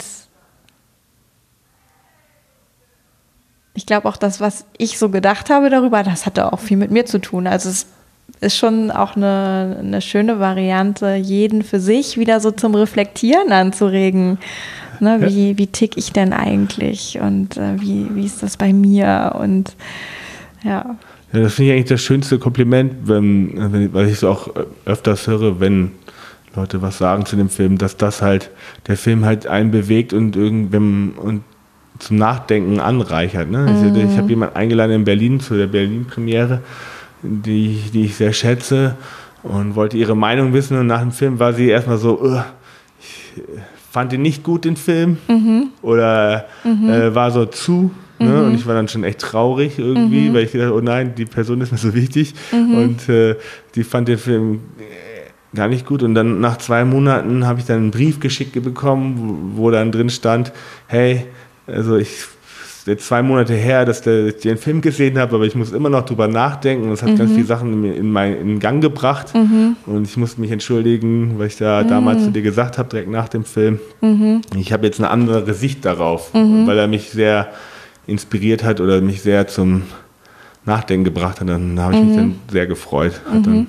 ich glaube auch das, was ich so gedacht habe darüber, das hatte auch viel mit mir zu tun. Also es ist schon auch eine, eine schöne Variante, jeden für sich wieder so zum Reflektieren anzuregen. Ne, wie, wie tick ich denn eigentlich und äh, wie, wie ist das bei mir und ja. Ja, das finde ich eigentlich das schönste Kompliment, wenn, wenn, weil ich es auch öfters höre, wenn Leute was sagen zu dem Film, dass das halt, der Film halt einen bewegt und irgendwem und zum Nachdenken anreichert. Ne? Mhm. Ich, ich habe jemanden eingeladen in Berlin zu der Berlin-Premiere, die, die ich sehr schätze und wollte ihre Meinung wissen. Und nach dem Film war sie erstmal so, uh, ich fand ihn nicht gut, den Film. Mhm. Oder mhm. Äh, war so zu. Ne? Mhm. Und ich war dann schon echt traurig irgendwie, mhm. weil ich gedacht oh nein, die Person ist mir so wichtig. Mhm. Und äh, die fand den Film gar nicht gut. Und dann nach zwei Monaten habe ich dann einen Brief geschickt bekommen, wo, wo dann drin stand, hey, also ich jetzt zwei Monate her, dass der, ich den Film gesehen habe, aber ich muss immer noch drüber nachdenken. Das hat mhm. ganz viele Sachen in, in, mein, in Gang gebracht. Mhm. Und ich musste mich entschuldigen, weil ich da mhm. damals zu dir gesagt habe, direkt nach dem Film. Mhm. Ich habe jetzt eine andere Sicht darauf, mhm. weil er mich sehr inspiriert hat oder mich sehr zum Nachdenken gebracht hat. Dann habe ich mich mhm. dann sehr gefreut. Hat dann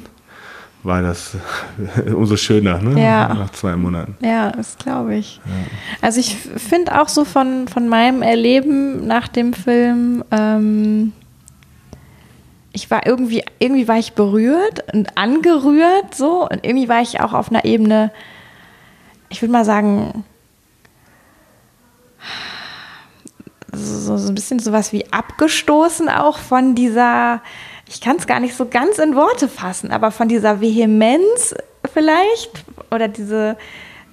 war das umso schöner, ne? Ja. Nach zwei Monaten. Ja, das glaube ich. Ja. Also ich finde auch so von, von meinem Erleben nach dem Film, ähm, ich war irgendwie, irgendwie war ich berührt und angerührt so und irgendwie war ich auch auf einer Ebene, ich würde mal sagen, so, so ein bisschen sowas wie abgestoßen auch von dieser ich kann es gar nicht so ganz in Worte fassen, aber von dieser Vehemenz vielleicht oder diese,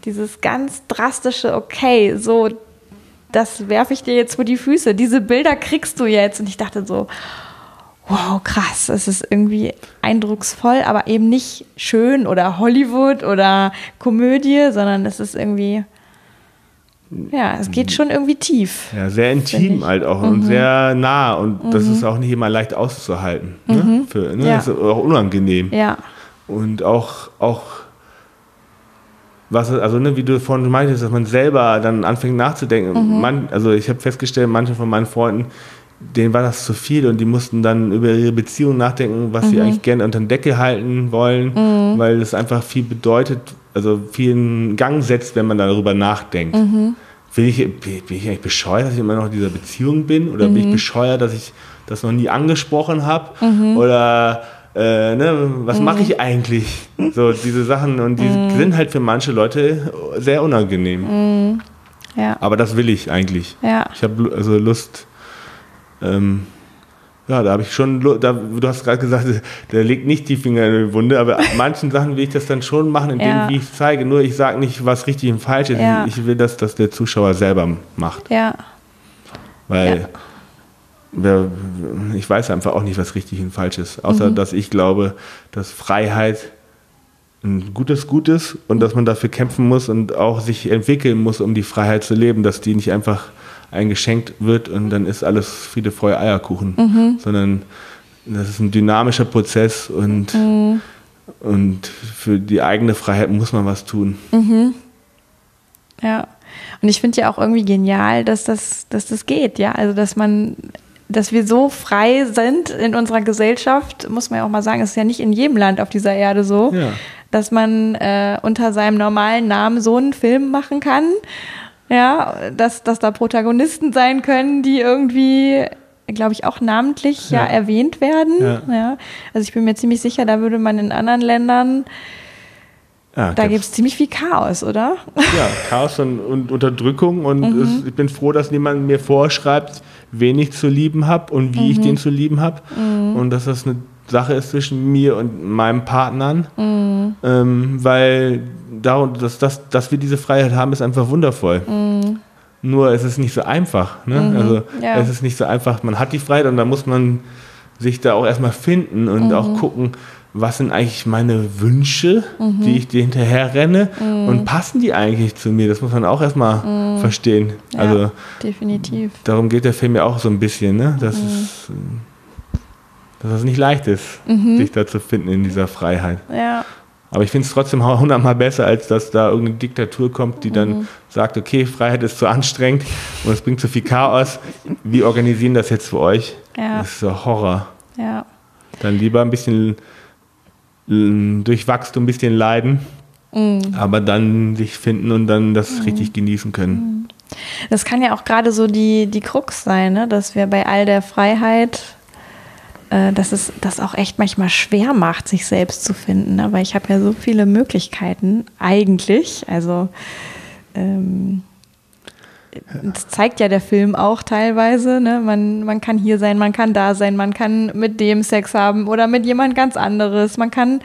dieses ganz drastische, okay, so, das werfe ich dir jetzt vor die Füße, diese Bilder kriegst du jetzt. Und ich dachte so, wow, krass, es ist irgendwie eindrucksvoll, aber eben nicht schön oder Hollywood oder Komödie, sondern es ist irgendwie ja, es geht schon irgendwie tief. Ja, sehr intim halt auch mhm. und sehr nah und mhm. das ist auch nicht immer leicht auszuhalten. Ne? Mhm. Für, ne? Ja. Das ist auch unangenehm. Ja. Und auch, auch was, also ne, wie du vorhin meintest, dass man selber dann anfängt nachzudenken. Mhm. Man, also ich habe festgestellt, manche von meinen Freunden, denen war das zu viel und die mussten dann über ihre Beziehung nachdenken, was sie mhm. eigentlich gerne unter den Deckel halten wollen, mhm. weil es einfach viel bedeutet, also viel in Gang setzt, wenn man darüber nachdenkt. Mhm. Bin, ich, bin ich eigentlich bescheuert, dass ich immer noch in dieser Beziehung bin? Oder bin ich mhm. bescheuert, dass ich das noch nie angesprochen habe? Mhm. Oder äh, ne, was mache ich eigentlich? So diese Sachen und die sind halt für manche Leute sehr unangenehm. Ja. Aber das will ich eigentlich. Ja. Ich habe also Lust, ähm, ja, da habe ich schon, da, du hast gerade gesagt, der legt nicht die Finger in die Wunde, aber manchen Sachen will ich das dann schon machen, indem ja. ich zeige. Nur ich sage nicht, was richtig und falsch ist. Ja. Ich will, dass das der Zuschauer selber macht. Ja. Weil ja. ich weiß einfach auch nicht, was richtig und falsch ist. Außer, mhm. dass ich glaube, dass Freiheit ein gutes Gut ist und dass man dafür kämpfen muss und auch sich entwickeln muss, um die Freiheit zu leben, dass die nicht einfach eingeschenkt wird und dann ist alles Friede, Feuer, Eierkuchen, mhm. sondern das ist ein dynamischer Prozess und, mhm. und für die eigene Freiheit muss man was tun. Mhm. Ja. Und ich finde ja auch irgendwie genial, dass das, dass das geht, ja. Also dass man, dass wir so frei sind in unserer Gesellschaft, muss man ja auch mal sagen, ist ja nicht in jedem Land auf dieser Erde so, ja. dass man äh, unter seinem normalen Namen so einen Film machen kann ja, dass, dass da Protagonisten sein können, die irgendwie, glaube ich, auch namentlich ja, ja erwähnt werden. Ja. ja. Also ich bin mir ziemlich sicher, da würde man in anderen Ländern ja, da gibt es ziemlich viel Chaos, oder? Ja, Chaos und, und Unterdrückung. Und mhm. es, ich bin froh, dass niemand mir vorschreibt, wen ich zu lieben habe und wie mhm. ich den zu lieben habe. Mhm. Und dass das eine Sache ist zwischen mir und meinem Partnern. Mhm. Ähm, weil darum, dass, dass, dass wir diese Freiheit haben, ist einfach wundervoll. Mhm. Nur es ist nicht so einfach. Ne? Mhm. Also ja. es ist nicht so einfach. Man hat die Freiheit und da muss man sich da auch erstmal finden und mhm. auch gucken, was sind eigentlich meine Wünsche, Mhm. die ich dir hinterher renne und passen die eigentlich zu mir? Das muss man auch erstmal verstehen. Mhm. Ja, Also definitiv. darum geht der Film ja auch so ein bisschen, ne? Mhm. dass, es, äh, dass es nicht leicht ist, Mhm. sich da zu finden in dieser Freiheit. Ja, Aber ich finde es trotzdem hundertmal besser, als dass da irgendeine Diktatur kommt, die dann Mhm. sagt, okay, Freiheit ist zu anstrengend und es bringt zu viel Chaos. Wir organisieren das jetzt für euch. Ja. Das ist so Horror. ja. Dann lieber ein bisschen durch Wachstum ein bisschen leiden, Mhm. aber dann sich finden und dann das richtig genießen können. Das kann ja auch gerade so die, die Krux sein, ne? dass wir bei all der Freiheit, äh, dass es das auch echt manchmal schwer macht, sich selbst zu finden. Aber ich habe ja so viele Möglichkeiten, eigentlich. Also, ähm, das zeigt ja der Film auch teilweise. Ne? Man, man kann hier sein, man kann da sein, man kann mit dem Sex haben oder mit jemand ganz anderes. Man kann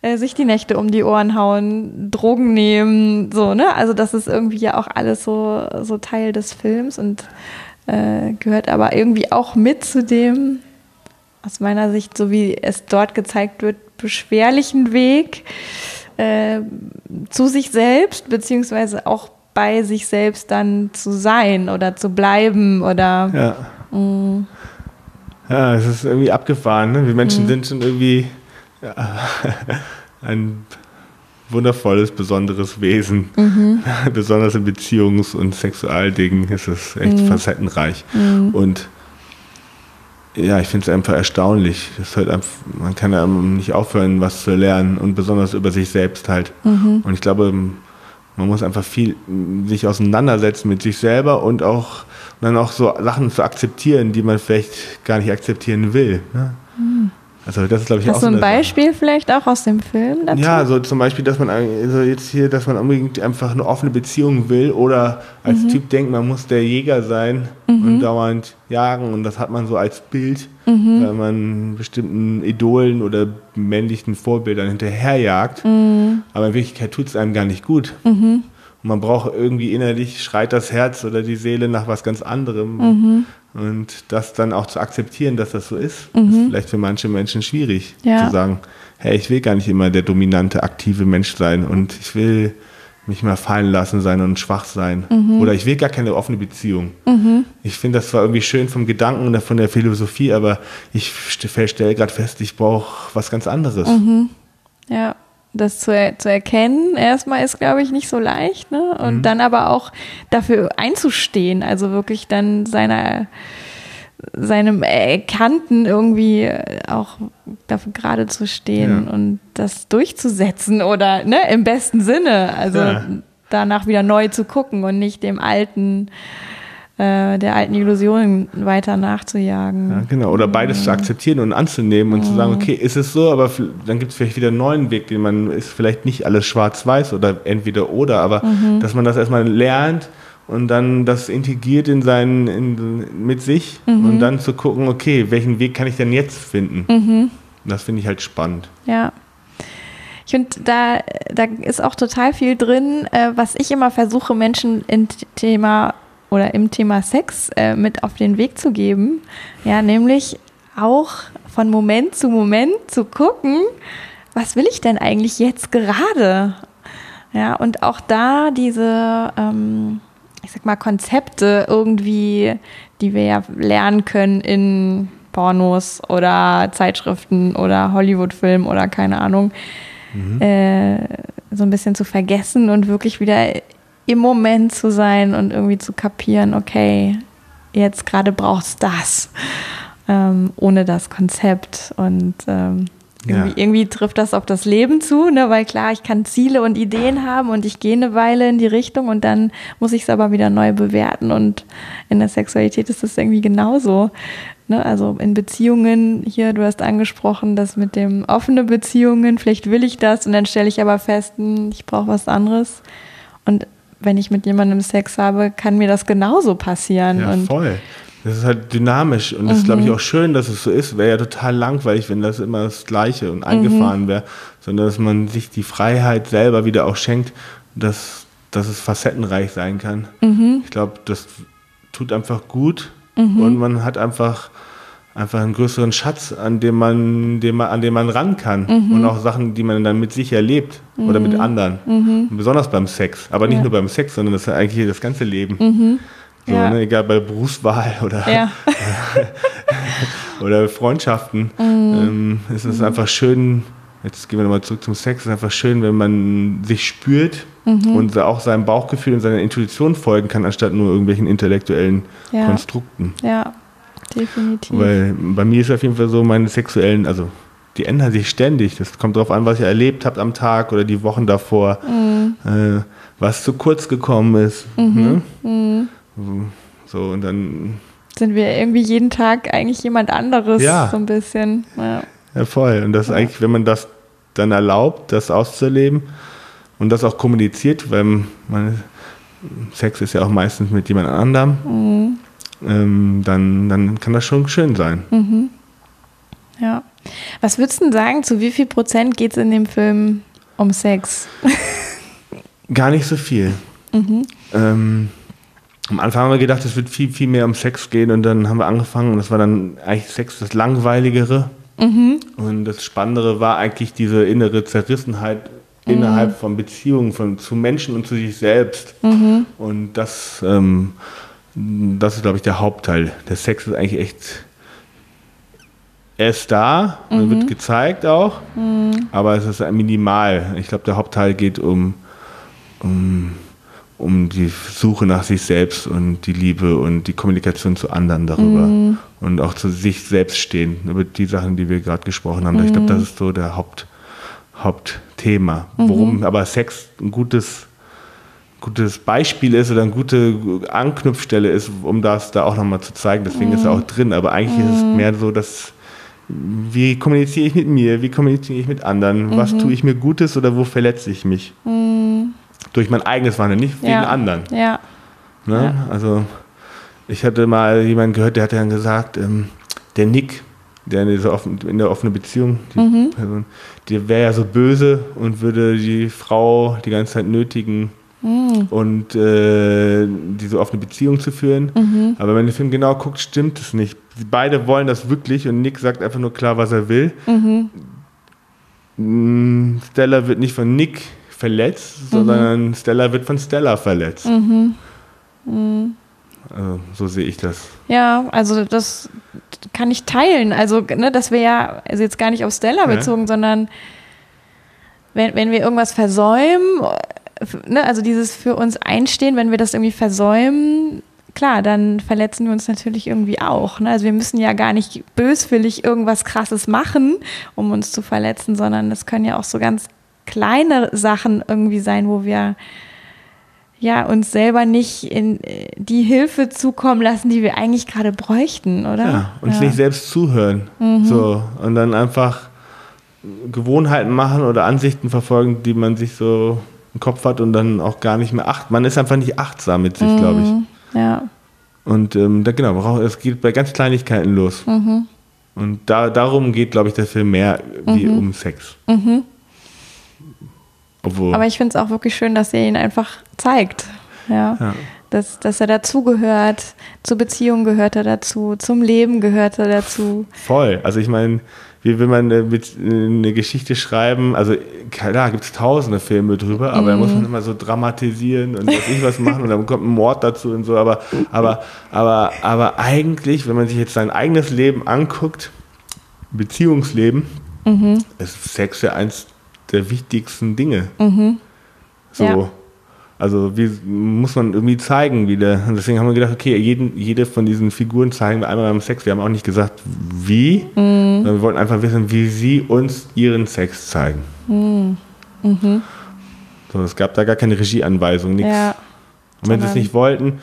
äh, sich die Nächte um die Ohren hauen, Drogen nehmen, so, ne? Also das ist irgendwie ja auch alles so, so Teil des Films und äh, gehört aber irgendwie auch mit zu dem, aus meiner Sicht, so wie es dort gezeigt wird, beschwerlichen Weg äh, zu sich selbst, beziehungsweise auch bei sich selbst dann zu sein oder zu bleiben oder Ja. Mm. Ja, es ist irgendwie abgefahren. Ne? Wir Menschen sind schon irgendwie ja, ein wundervolles, besonderes Wesen. Besonders in Beziehungs- und Sexualdingen ist es echt facettenreich. Und ja, ich finde es einfach erstaunlich. Halt einfach, man kann ja nicht aufhören, was zu lernen und besonders über sich selbst halt. Und ich glaube, man muss einfach viel sich auseinandersetzen mit sich selber und auch dann auch so Sachen zu akzeptieren, die man vielleicht gar nicht akzeptieren will. Ne? Also das ist glaube ich auch Hast du so ein eine Sache. Beispiel vielleicht auch aus dem Film dazu? Ja, so zum Beispiel, dass man also jetzt hier, dass man unbedingt einfach eine offene Beziehung will oder als Mhm. Typ denkt, man muss der Jäger sein und dauernd jagen und das hat man so als Bild, Mhm. weil man bestimmten Idolen oder männlichen Vorbildern hinterherjagt. Mhm. Aber in Wirklichkeit tut es einem gar nicht gut. Man braucht irgendwie innerlich, schreit das Herz oder die Seele nach was ganz anderem. Mhm. Und das dann auch zu akzeptieren, dass das so ist, ist vielleicht für manche Menschen schwierig. Ja. Zu sagen, hey, ich will gar nicht immer der dominante, aktive Mensch sein und ich will mich mal fallen lassen sein und schwach sein. Mhm. Oder ich will gar keine offene Beziehung. Ich finde das zwar irgendwie schön vom Gedanken und von der Philosophie, aber ich stelle gerade fest, ich brauche was ganz anderes. Mhm. Ja, das zu, er zu erkennen erstmal ist, glaube ich, nicht so leicht. Ne? Und dann aber auch dafür einzustehen, also wirklich dann seiner, seinem Erkannten irgendwie auch dafür gerade zu stehen Ja. und das durchzusetzen oder ne, im besten Sinne, also Ja. danach wieder neu zu gucken und nicht dem alten, äh, der alten Illusion weiter nachzujagen. Ja, genau. Oder beides zu akzeptieren und anzunehmen und zu sagen, okay, ist es so, aber dann gibt es vielleicht wieder einen neuen Weg, den man ist vielleicht nicht alles schwarz-weiß oder entweder oder, aber dass man das erstmal lernt und dann das integriert in seinen, in, mit sich und dann zu gucken, okay, welchen Weg kann ich denn jetzt finden? Das finde ich halt spannend. Ja. Ich finde, da, da ist auch total viel drin, äh, was ich immer versuche, Menschen im Thema oder im Thema Sex äh, mit auf den Weg zu geben. Ja, nämlich auch von Moment zu Moment zu gucken, was will ich denn eigentlich jetzt gerade? Ja, und auch da diese, ähm, ich sag mal, Konzepte irgendwie, die wir ja lernen können in Pornos oder Zeitschriften oder Hollywood-Filmen oder keine Ahnung, äh, so ein bisschen zu vergessen und wirklich wieder im Moment zu sein und irgendwie zu kapieren, okay, jetzt gerade brauchst das, ähm, ohne das Konzept. Und ähm, irgendwie, Ja. irgendwie trifft das auf das Leben zu, ne? weil klar, ich kann Ziele und Ideen haben und ich gehe eine Weile in die Richtung und dann muss ich es aber wieder neu bewerten. Und in der Sexualität ist das irgendwie genauso. Ne? Also in Beziehungen, hier, du hast angesprochen, das mit dem offene Beziehungen, vielleicht will ich das und dann stelle ich aber fest, hm, ich brauche was anderes. Und wenn ich mit jemandem Sex habe, kann mir das genauso passieren. Ja, und voll. Das ist halt dynamisch und das ist, glaube ich, auch schön, dass es so ist. Wäre ja total langweilig, wenn das immer das Gleiche und eingefahren wäre, sondern dass man sich die Freiheit selber wieder auch schenkt, dass, dass es facettenreich sein kann. Ich glaube, das tut einfach gut und man hat einfach einfach einen größeren Schatz, an dem man, dem man, an dem man ran kann. Mhm. Und auch Sachen, die man dann mit sich erlebt oder mit anderen. Und besonders beim Sex. Aber nicht Mhm. Ja. nur beim Sex, sondern das ist eigentlich das ganze Leben. So, Ja. ne, egal bei Berufswahl oder, Ja. oder Freundschaften. Ähm, es ist einfach schön, jetzt gehen wir nochmal zurück zum Sex, es ist einfach schön, wenn man sich spürt und auch seinem Bauchgefühl und seiner Intuition folgen kann, anstatt nur irgendwelchen intellektuellen. Konstrukten. Ja, definitiv. Weil bei mir ist auf jeden Fall so, meine sexuellen, also die ändern sich ständig. Das kommt darauf an, was ihr erlebt habt am Tag oder die Wochen davor, äh, was zu kurz gekommen ist. Ne? So, und dann, Sind wir irgendwie jeden Tag eigentlich jemand anderes, Ja. so ein bisschen. Ja. ja voll. Und das eigentlich, wenn man das dann erlaubt, das auszuleben und das auch kommuniziert, weil man, Sex ist ja auch meistens mit jemand anderem, ähm, dann, dann kann das schon schön sein. ja. Was würdest du denn sagen, zu wie viel Prozent geht es in dem Film um Sex? Gar nicht so viel. Ähm, am Anfang haben wir gedacht, es wird viel, viel mehr um Sex gehen und dann haben wir angefangen und das war dann eigentlich Sex das Langweiligere. Und das Spannendere war eigentlich diese innere Zerrissenheit innerhalb von Beziehungen von, zu Menschen und zu sich selbst. Und das, ähm, das ist, glaube ich, der Hauptteil. Der Sex ist eigentlich echt. Er ist da und er wird gezeigt auch, aber es ist minimal. Ich glaube, der Hauptteil geht um, um, um die Suche nach sich selbst und die Liebe und die Kommunikation zu anderen darüber und auch zu sich selbst stehen, über die Sachen, die wir gerade gesprochen haben. Ich glaube, das ist so der Haupt, Hauptthema. Worum aber Sex ein gutes, gutes Beispiel ist oder eine gute Anknüpfstelle ist, um das da auch nochmal zu zeigen. Deswegen ist er auch drin. Aber eigentlich ist es mehr so, dass wie kommuniziere ich mit mir, wie kommuniziere ich mit anderen, was tue ich mir Gutes oder wo verletze ich mich? Durch mein eigenes Wandel, nicht wegen ja. anderen. Ja. Ne? Ja. Also ich hatte mal jemanden gehört, der hat dann gesagt, ähm, der Nick, der in dieser offen, in der offenen Beziehung, die Mhm. Person, der wäre ja so böse und würde die Frau die ganze Zeit nötigen Mhm. und äh, diese offene Beziehung zu führen. Mhm. Aber wenn man den Film genau guckt, stimmt es nicht. Sie beide wollen das wirklich und Nick sagt einfach nur klar, was er will. Mhm. Mm, Stella wird nicht von Nick verletzt, sondern Stella wird von Stella verletzt. Also, so sehe ich das. Ja, also das kann ich teilen. Also, ne, das wäre ja, also jetzt gar nicht auf Stella Ja. bezogen, sondern wenn, wenn wir irgendwas versäumen, ne, also dieses für uns einstehen, wenn wir das irgendwie versäumen, klar, dann verletzen wir uns natürlich irgendwie auch. Ne? Also wir müssen ja gar nicht böswillig irgendwas Krasses machen, um uns zu verletzen, sondern es können ja auch so ganz kleine Sachen irgendwie sein, wo wir ja uns selber nicht in äh, die Hilfe zukommen lassen, die wir eigentlich gerade bräuchten, oder? Ja, uns ja. Mhm. nicht selbst zuhören. So, und dann einfach Gewohnheiten machen oder Ansichten verfolgen, die man sich so im Kopf hat und dann auch gar nicht mehr acht. Man ist einfach nicht achtsam mit sich, glaube ich. Ja, Und ähm, da, genau, es geht bei ganz Kleinigkeiten los. Mhm. Und da, darum geht, glaube ich, der Film mehr wie um Sex. Obwohl, aber ich finde es auch wirklich schön, dass er ihn einfach zeigt. Ja. ja. Dass, dass er dazugehört, zur Beziehung gehört er dazu, zum Leben gehört er dazu. Voll. Also ich meine, wie will man eine, Bez- eine Geschichte schreiben? Also klar, gibt es tausende Filme drüber, aber da muss man immer so dramatisieren und weiß ich was machen und dann kommt ein Mord dazu und so. Aber, aber, aber, aber eigentlich, wenn man sich jetzt sein eigenes Leben anguckt, Beziehungsleben, ist Sex ja eins der wichtigsten Dinge. So. Ja. Also wie muss man irgendwie zeigen, wie der. Und deswegen haben wir gedacht, okay, jeden, jede von diesen Figuren zeigen wir einmal beim Sex. Wir haben auch nicht gesagt, wie, Mhm. sondern wir wollten einfach wissen, wie sie uns ihren Sex zeigen. Mhm. So, es gab da gar keine Regieanweisung, nichts. Ja. Und wenn sie es nicht wollten,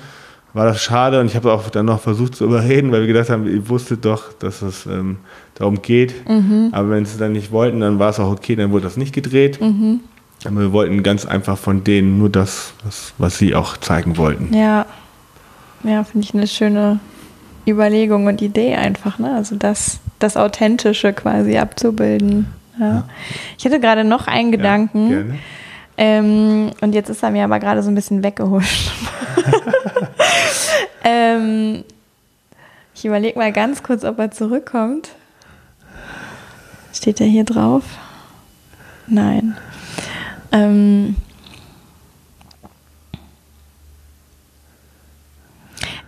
war das schade. Und ich habe auch dann noch versucht zu überreden, weil wir gedacht haben, ihr wusstet doch, dass es ähm, darum geht. Mhm. Aber wenn sie dann nicht wollten, dann war es auch okay, dann wurde das nicht gedreht. Aber wir wollten ganz einfach von denen nur das, was, was sie auch zeigen wollten. Ja, ja finde ich eine schöne Überlegung und Idee einfach, ne? Also das, das Authentische quasi abzubilden. Ja. Ich hatte gerade noch einen Gedanken. Ja. Ähm, und jetzt ist er mir aber gerade so ein bisschen weggehuscht. ähm, Ich überlege mal ganz kurz, ob er zurückkommt. Steht er hier drauf? Nein. Ähm,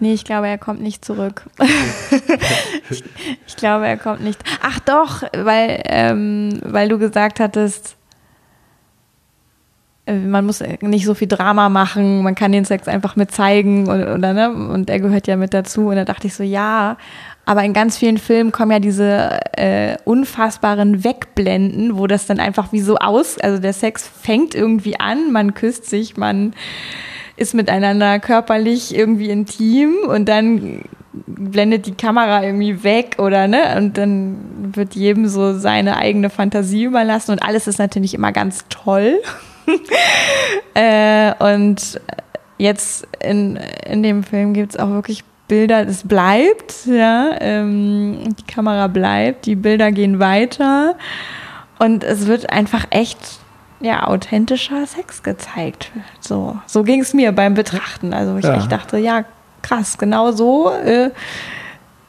Nee, ich glaube, er kommt nicht zurück. ich, ich, glaube, er kommt nicht. Ach doch, weil, ähm, weil du gesagt hattest, äh, man muss nicht so viel Drama machen, man kann den Sex einfach mit zeigen oder, oder ne? Und er gehört ja mit dazu. Und da dachte ich so, ja, aber in ganz vielen Filmen kommen ja diese äh, unfassbaren Wegblenden, wo das dann einfach wie so aus, also der Sex fängt irgendwie an, man küsst sich, man ist miteinander körperlich irgendwie intim und dann blendet die Kamera irgendwie weg oder ne und dann wird jedem so seine eigene Fantasie überlassen und alles ist natürlich immer ganz toll. Äh, und jetzt in, in dem Film gibt es auch wirklich Bilder, es bleibt, ja, ähm, die Kamera bleibt, die Bilder gehen weiter und es wird einfach echt ja, authentischer Sex gezeigt. So, so ging es mir beim Betrachten. Also ich, ja. ich dachte, ja, krass, genau so äh,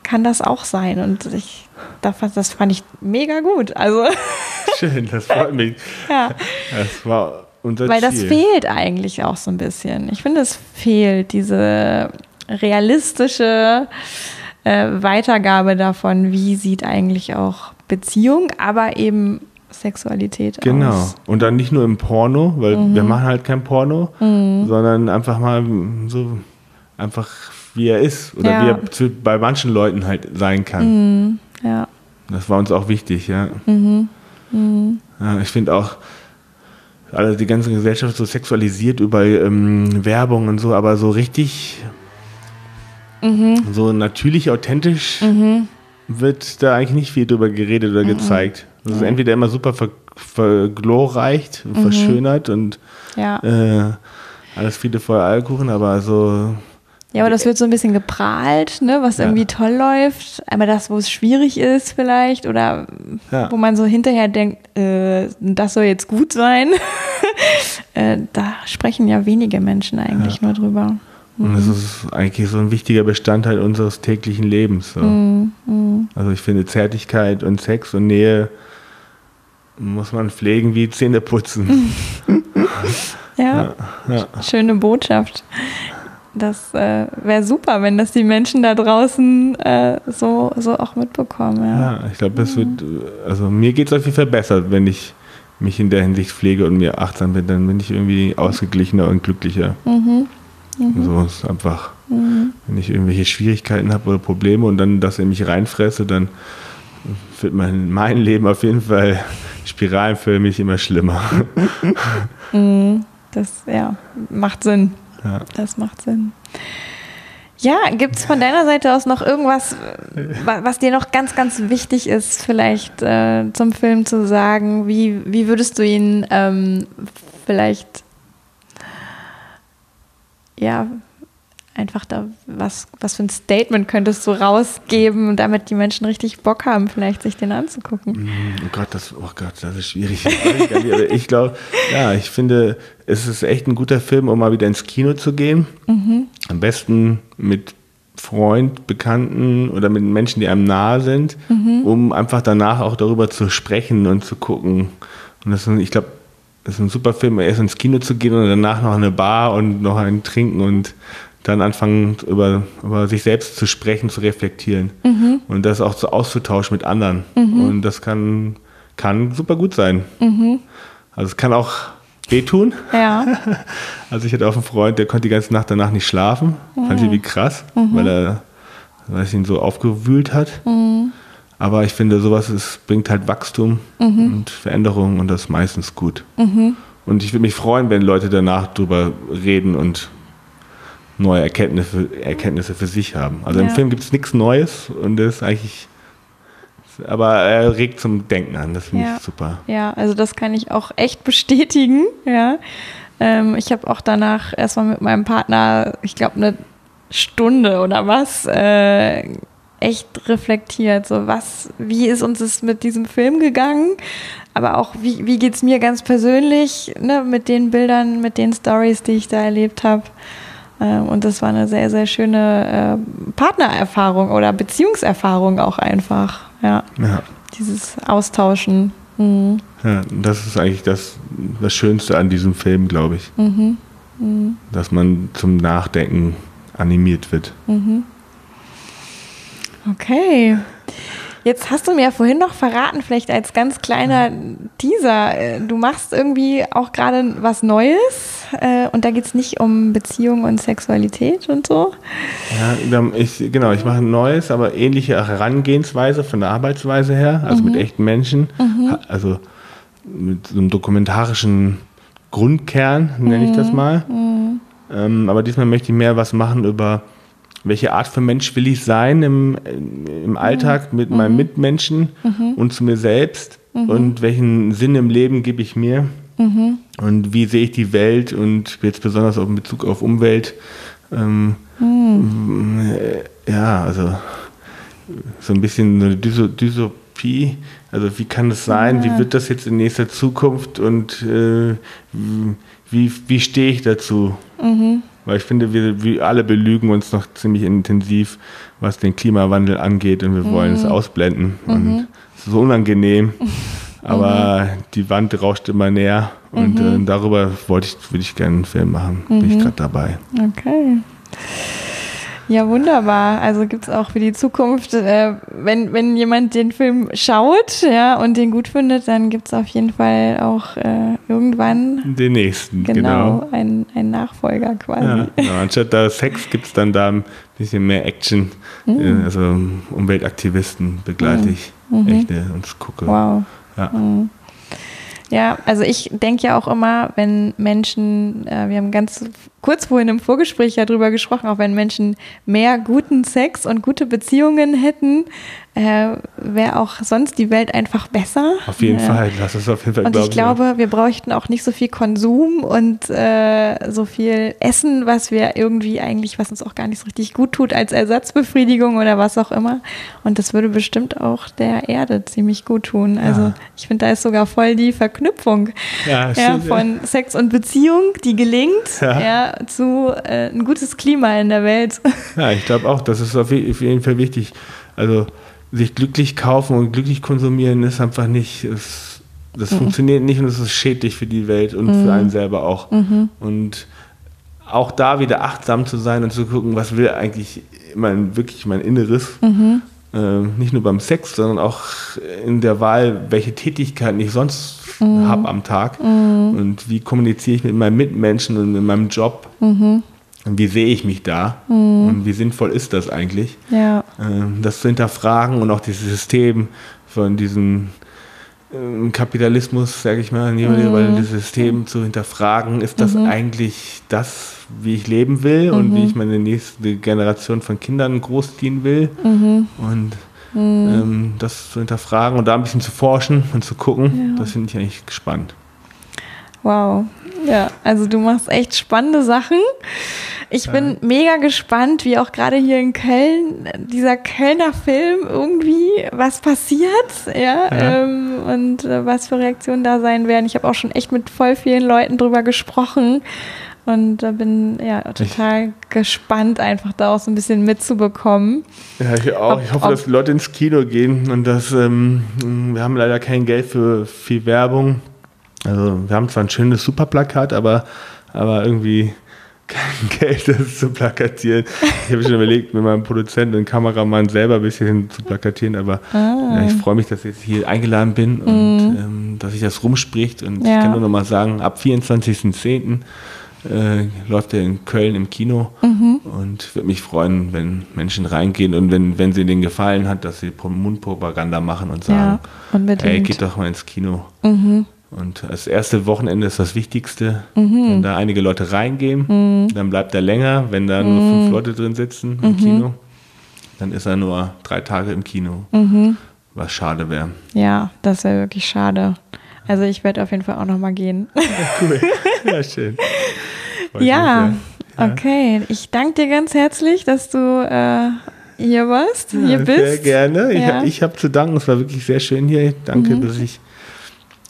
kann das auch sein. Und ich, das fand ich mega gut. Also Schön, das freut mich. ja. Das war unser Weil Ziel. das fehlt eigentlich auch so ein bisschen. Ich finde, es fehlt diese realistische äh, Weitergabe davon, wie sieht eigentlich auch Beziehung, aber eben Sexualität genau. aus. Und dann nicht nur im Porno, weil Mhm. wir machen halt kein Porno, sondern einfach mal so einfach wie er ist oder Ja. wie er zu, bei manchen Leuten halt sein kann. Mhm. Ja. Das war uns auch wichtig, ja. Mhm. ja ich finde auch, also die ganze Gesellschaft so sexualisiert über ähm, Werbung und so, aber so richtig Mhm. so natürlich authentisch wird da eigentlich nicht viel drüber geredet Mhm. oder gezeigt. Das ist entweder immer super ver verglorreicht, Mhm. verschönert und Ja. äh, alles viele voll Alkohol, aber so ja, aber das wird so ein bisschen geprahlt, ne, was Ja. irgendwie toll läuft. Einmal das, wo es schwierig ist vielleicht oder Ja. wo man so hinterher denkt, äh, das soll jetzt gut sein. äh, da sprechen ja wenige Menschen eigentlich nur drüber. Und das ist eigentlich so ein wichtiger Bestandteil unseres täglichen Lebens. So. Mhm. Also ich finde Zärtlichkeit und Sex und Nähe muss man pflegen wie Zähne putzen. Ja, Ja. schöne Botschaft. Das äh, wäre super, wenn das die Menschen da draußen äh, so, so auch mitbekommen. Ja. Ja, ich glaube, es wird, also mir geht es auf jeden Fall besser, wenn ich mich in der Hinsicht pflege und mir achtsam bin, dann bin ich irgendwie ausgeglichener und glücklicher. Mhm. So ist einfach, wenn ich irgendwelche Schwierigkeiten habe oder Probleme und dann das in mich reinfresse, dann wird mein, mein Leben auf jeden Fall spiralenförmig immer schlimmer. Mhm. Das ja, macht Sinn. Ja. Das macht Sinn. Ja, gibt es von deiner Seite aus noch irgendwas, wa- was dir noch ganz, ganz wichtig ist, vielleicht äh, zum Film zu sagen? Wie, wie würdest du ihn ähm, vielleicht, ja, einfach da, was, was für ein Statement könntest du rausgeben, damit die Menschen richtig Bock haben, vielleicht sich den anzugucken? Oh Gott, das, oh Gott, das ist schwierig. Ich glaube, ja, ich finde, es ist echt ein guter Film, um mal wieder ins Kino zu gehen. Am besten mit Freund, Bekannten oder mit Menschen, die einem nahe sind, um einfach danach auch darüber zu sprechen und zu gucken. Und das ich glaube, das ist ein super Film, erst ins Kino zu gehen und danach noch in eine Bar und noch ein Trinken und dann anfangen, über, über sich selbst zu sprechen, zu reflektieren und das auch so auszutauschen mit anderen. Und das kann, kann super gut sein. Also es kann auch wehtun. Ja, Also ich hatte auch einen Freund, der konnte die ganze Nacht danach nicht schlafen. Fand ich irgendwie krass, weil er weil es ihn so aufgewühlt hat. Aber ich finde, sowas ist, bringt halt Wachstum und Veränderung und das ist meistens gut. Und ich würde mich freuen, wenn Leute danach drüber reden und neue Erkenntnisse, Erkenntnisse für sich haben. Also im Ja. Film gibt es nichts Neues und das ist eigentlich, aber er regt zum Denken an. Das finde Ja. ich super. Ja, also das kann ich auch echt bestätigen. Ja, ähm, ich habe auch danach erstmal mit meinem Partner, ich glaube eine Stunde oder was, äh, echt reflektiert. So was, wie ist uns es mit diesem Film gegangen? Aber auch wie wie geht's mir ganz persönlich ne, mit den Bildern, mit den Stories, die ich da erlebt habe. Ähm, und das war eine sehr, sehr schöne äh, Partnererfahrung oder Beziehungserfahrung auch einfach. Ja. Ja. Dieses Austauschen. Mhm. Ja, das ist eigentlich das, das Schönste an diesem Film, glaube ich. Mhm. Mhm. Dass man zum Nachdenken animiert wird. Okay. Jetzt hast du mir vorhin noch verraten, vielleicht als ganz kleiner Teaser, äh, du machst irgendwie auch gerade was Neues äh, und da geht es nicht um Beziehung und Sexualität und so. Ja, ich, genau, ich mache ein neues, aber ähnliche Herangehensweise von der Arbeitsweise her, also mit echten Menschen, Ha- also mit so einem dokumentarischen Grundkern, nenne ich das mal. Ähm, aber diesmal möchte ich mehr was machen über welche Art von Mensch will ich sein im, im Alltag mit meinen Mitmenschen und zu mir selbst? Und welchen Sinn im Leben gebe ich mir? Und wie sehe ich die Welt und jetzt besonders auch in Bezug auf Umwelt. Ähm, äh, ja, also so ein bisschen eine Dyso Dysopie. Also wie kann es sein? Wie wird das jetzt in nächster Zukunft? Und äh, wie, wie stehe ich dazu? Weil ich finde, wir, wir alle belügen uns noch ziemlich intensiv, was den Klimawandel angeht und wir wollen es ausblenden. Und es ist so unangenehm. Aber die Wand rauscht immer näher und äh, darüber wollte ich, würde ich gerne einen Film machen. Bin ich gerade dabei. Okay. Ja, wunderbar. Also gibt es auch für die Zukunft, äh, wenn, wenn jemand den Film schaut ja, und den gut findet, dann gibt es auf jeden Fall auch äh, irgendwann Den nächsten, genau, genau. einen, einen Nachfolger quasi. Ja, genau. Anstatt da Sex gibt es dann da ein bisschen mehr Action. Mhm. Äh, Also Umweltaktivisten begleite ich echte und gucke. Wow. Ja. Ja, also ich denke ja auch immer, wenn Menschen, äh, wir haben ganz kurz vorhin im Vorgespräch ja drüber gesprochen, auch wenn Menschen mehr guten Sex und gute Beziehungen hätten, äh, wäre auch sonst die Welt einfach besser. Auf jeden ja. Fall, das ist auf jeden Fall, Und ich glaub glaube, wir bräuchten auch nicht so viel Konsum und äh, so viel Essen, was wir irgendwie eigentlich, was uns auch gar nicht so richtig gut tut, als Ersatzbefriedigung oder was auch immer. Und das würde bestimmt auch der Erde ziemlich gut tun. Also Ja. ich finde, da ist sogar voll die Verknüpfung Ja, stimmt, von Sex und Beziehung, die gelingt, zu äh, ein gutes Klima in der Welt. Ja, ich glaube auch, das ist auf jeden Fall wichtig. Also sich glücklich kaufen und glücklich konsumieren ist einfach nicht, ist, das Mhm. funktioniert nicht und es ist schädlich für die Welt und für einen selber auch. Mhm. Und auch da wieder achtsam zu sein und zu gucken, was will eigentlich mein, wirklich mein Inneres. Mhm. Äh, nicht nur beim Sex, sondern auch in der Wahl, welche Tätigkeiten ich sonst Mhm. habe am Tag und wie kommuniziere ich mit meinen Mitmenschen und in meinem Job. Mhm. Wie sehe ich mich da? Und wie sinnvoll ist das eigentlich? Ja, Ähm, das zu hinterfragen und auch dieses System von diesem ähm, Kapitalismus, sage ich mal, Mhm. System zu hinterfragen, ist das eigentlich das, wie ich leben will und Mhm. wie ich meine nächste Generation von Kindern großziehen will Mhm. und ähm, das zu hinterfragen und da ein bisschen zu forschen und zu gucken, das finde ich eigentlich spannend. Wow. Ja, also du machst echt spannende Sachen. Ich bin mega gespannt, wie auch gerade hier in Köln dieser Kölner Film irgendwie was passiert, ja, Ja. Ähm, und äh, was für Reaktionen da sein werden. Ich habe auch schon echt mit voll vielen Leuten drüber gesprochen und äh, bin ja total gespannt, einfach da auch so ein bisschen mitzubekommen. Ja, ich auch. Ob- ich hoffe, ob- dass Leute ins Kino gehen und dass ähm, wir haben leider kein Geld für viel Werbung. Also wir haben zwar ein schönes Superplakat, aber, aber irgendwie kein Geld, das zu plakatieren. Ich habe schon überlegt, mit meinem Produzenten und Kameramann selber ein bisschen zu plakatieren, aber Ah. ja, ich freue mich, dass ich jetzt hier eingeladen bin und ähm, dass sich das rumspricht. Und Mhm. Ja. ich kann nur noch mal sagen, ab 24.10. Äh, läuft er in Köln im Kino Mhm. und würde mich freuen, wenn Menschen reingehen und wenn, wenn sie denen gefallen hat, dass sie Pro- Mundpropaganda machen und sagen, Ja, hey, geht doch mal ins Kino. Mhm. Und das erste Wochenende ist das Wichtigste. Wenn da einige Leute reingehen, Mhm. dann bleibt er länger. Wenn da nur fünf Leute drin sitzen im Kino, dann ist er nur drei Tage im Kino. Mhm. Was schade wäre. Ja, das wäre wirklich schade. Also ich werde auf jeden Fall auch noch mal gehen. Cool. Ja, schön. Ja, sehr. okay. Ich danke dir ganz herzlich, dass du äh, hier warst, hier Ja, bist. Sehr gerne. Ich, Ja. Mhm. ich habe zu danken. Es war wirklich sehr schön hier. Danke, dass ich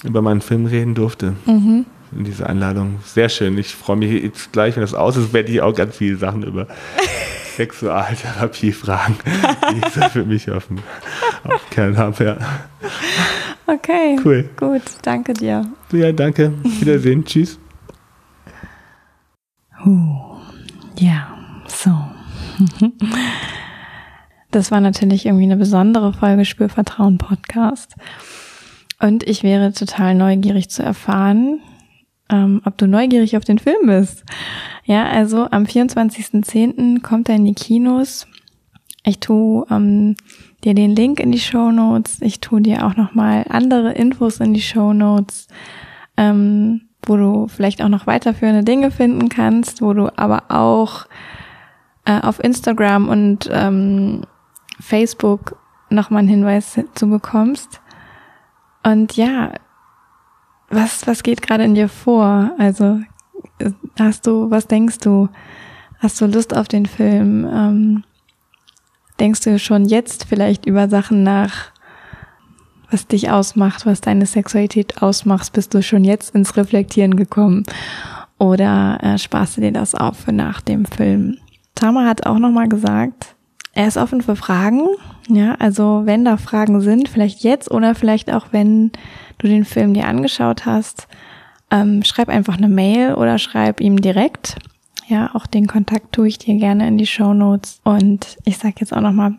über meinen Film reden durfte. Mhm. in diese Einladung. Sehr schön. Ich freue mich jetzt gleich, wenn das aus ist, werde ich auch ganz viele Sachen über Sexualtherapie fragen, die ich so für mich auf dem, auf Kern habe. Ja. Okay. Cool. Gut, danke dir. Ja, danke. Wiedersehen. Tschüss. Uh, ja, so. Das war natürlich irgendwie eine besondere Folge Spürvertrauen Podcast. Und ich wäre total neugierig zu erfahren, ähm, ob du neugierig auf den Film bist. Ja, also am 24.10. kommt er in die Kinos. Ich tu ähm, dir den Link in die Show Notes. Ich tu dir auch nochmal andere Infos in die Show Notes, ähm, wo du vielleicht auch noch weiterführende Dinge finden kannst, wo du aber auch äh, auf Instagram und ähm, Facebook nochmal einen Hinweis zu bekommst. Und ja, was, was geht gerade in dir vor? Also hast du, was denkst du? Hast du Lust auf den Film? Ähm, denkst du schon jetzt vielleicht über Sachen nach, was dich ausmacht, was deine Sexualität ausmacht? Bist du schon jetzt ins Reflektieren gekommen? Oder äh, sparst du dir das auf für nach dem Film? Tama hat auch nochmal gesagt, er ist offen für Fragen. Ja, also wenn da Fragen sind, vielleicht jetzt oder vielleicht auch wenn du den Film dir angeschaut hast, ähm, schreib einfach eine Mail oder schreib ihm direkt. Ja, auch den Kontakt tue ich dir gerne in die Show Notes. Und ich sag jetzt auch nochmal,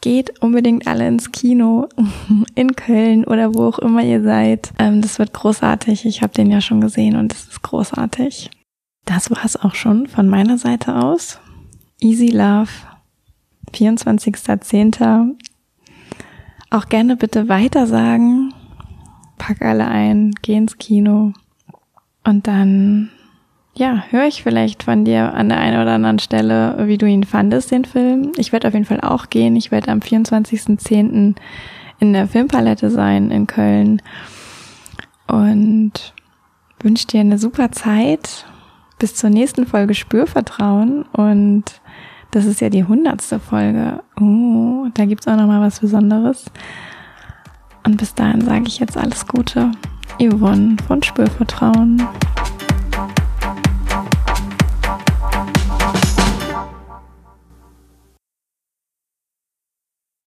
geht unbedingt alle ins Kino in Köln oder wo auch immer ihr seid. Ähm, das wird großartig. Ich habe den ja schon gesehen und es ist großartig. Das war es auch schon von meiner Seite aus. Easy Love, 24.10. Auch gerne bitte weitersagen pack alle ein, geh ins Kino und dann, ja, höre ich vielleicht von dir an der einen oder anderen Stelle, wie du ihn fandest, den Film. Ich werde auf jeden Fall auch gehen. Ich werde am 24.10. in der Filmpalette sein in Köln und wünsche dir eine super Zeit. Bis zur nächsten Folge Spürvertrauen und das ist ja die hundertste Folge. Oh, da gibt's auch noch mal was Besonderes. Und bis dahin sage ich jetzt alles Gute. Yvonne von Spürvertrauen.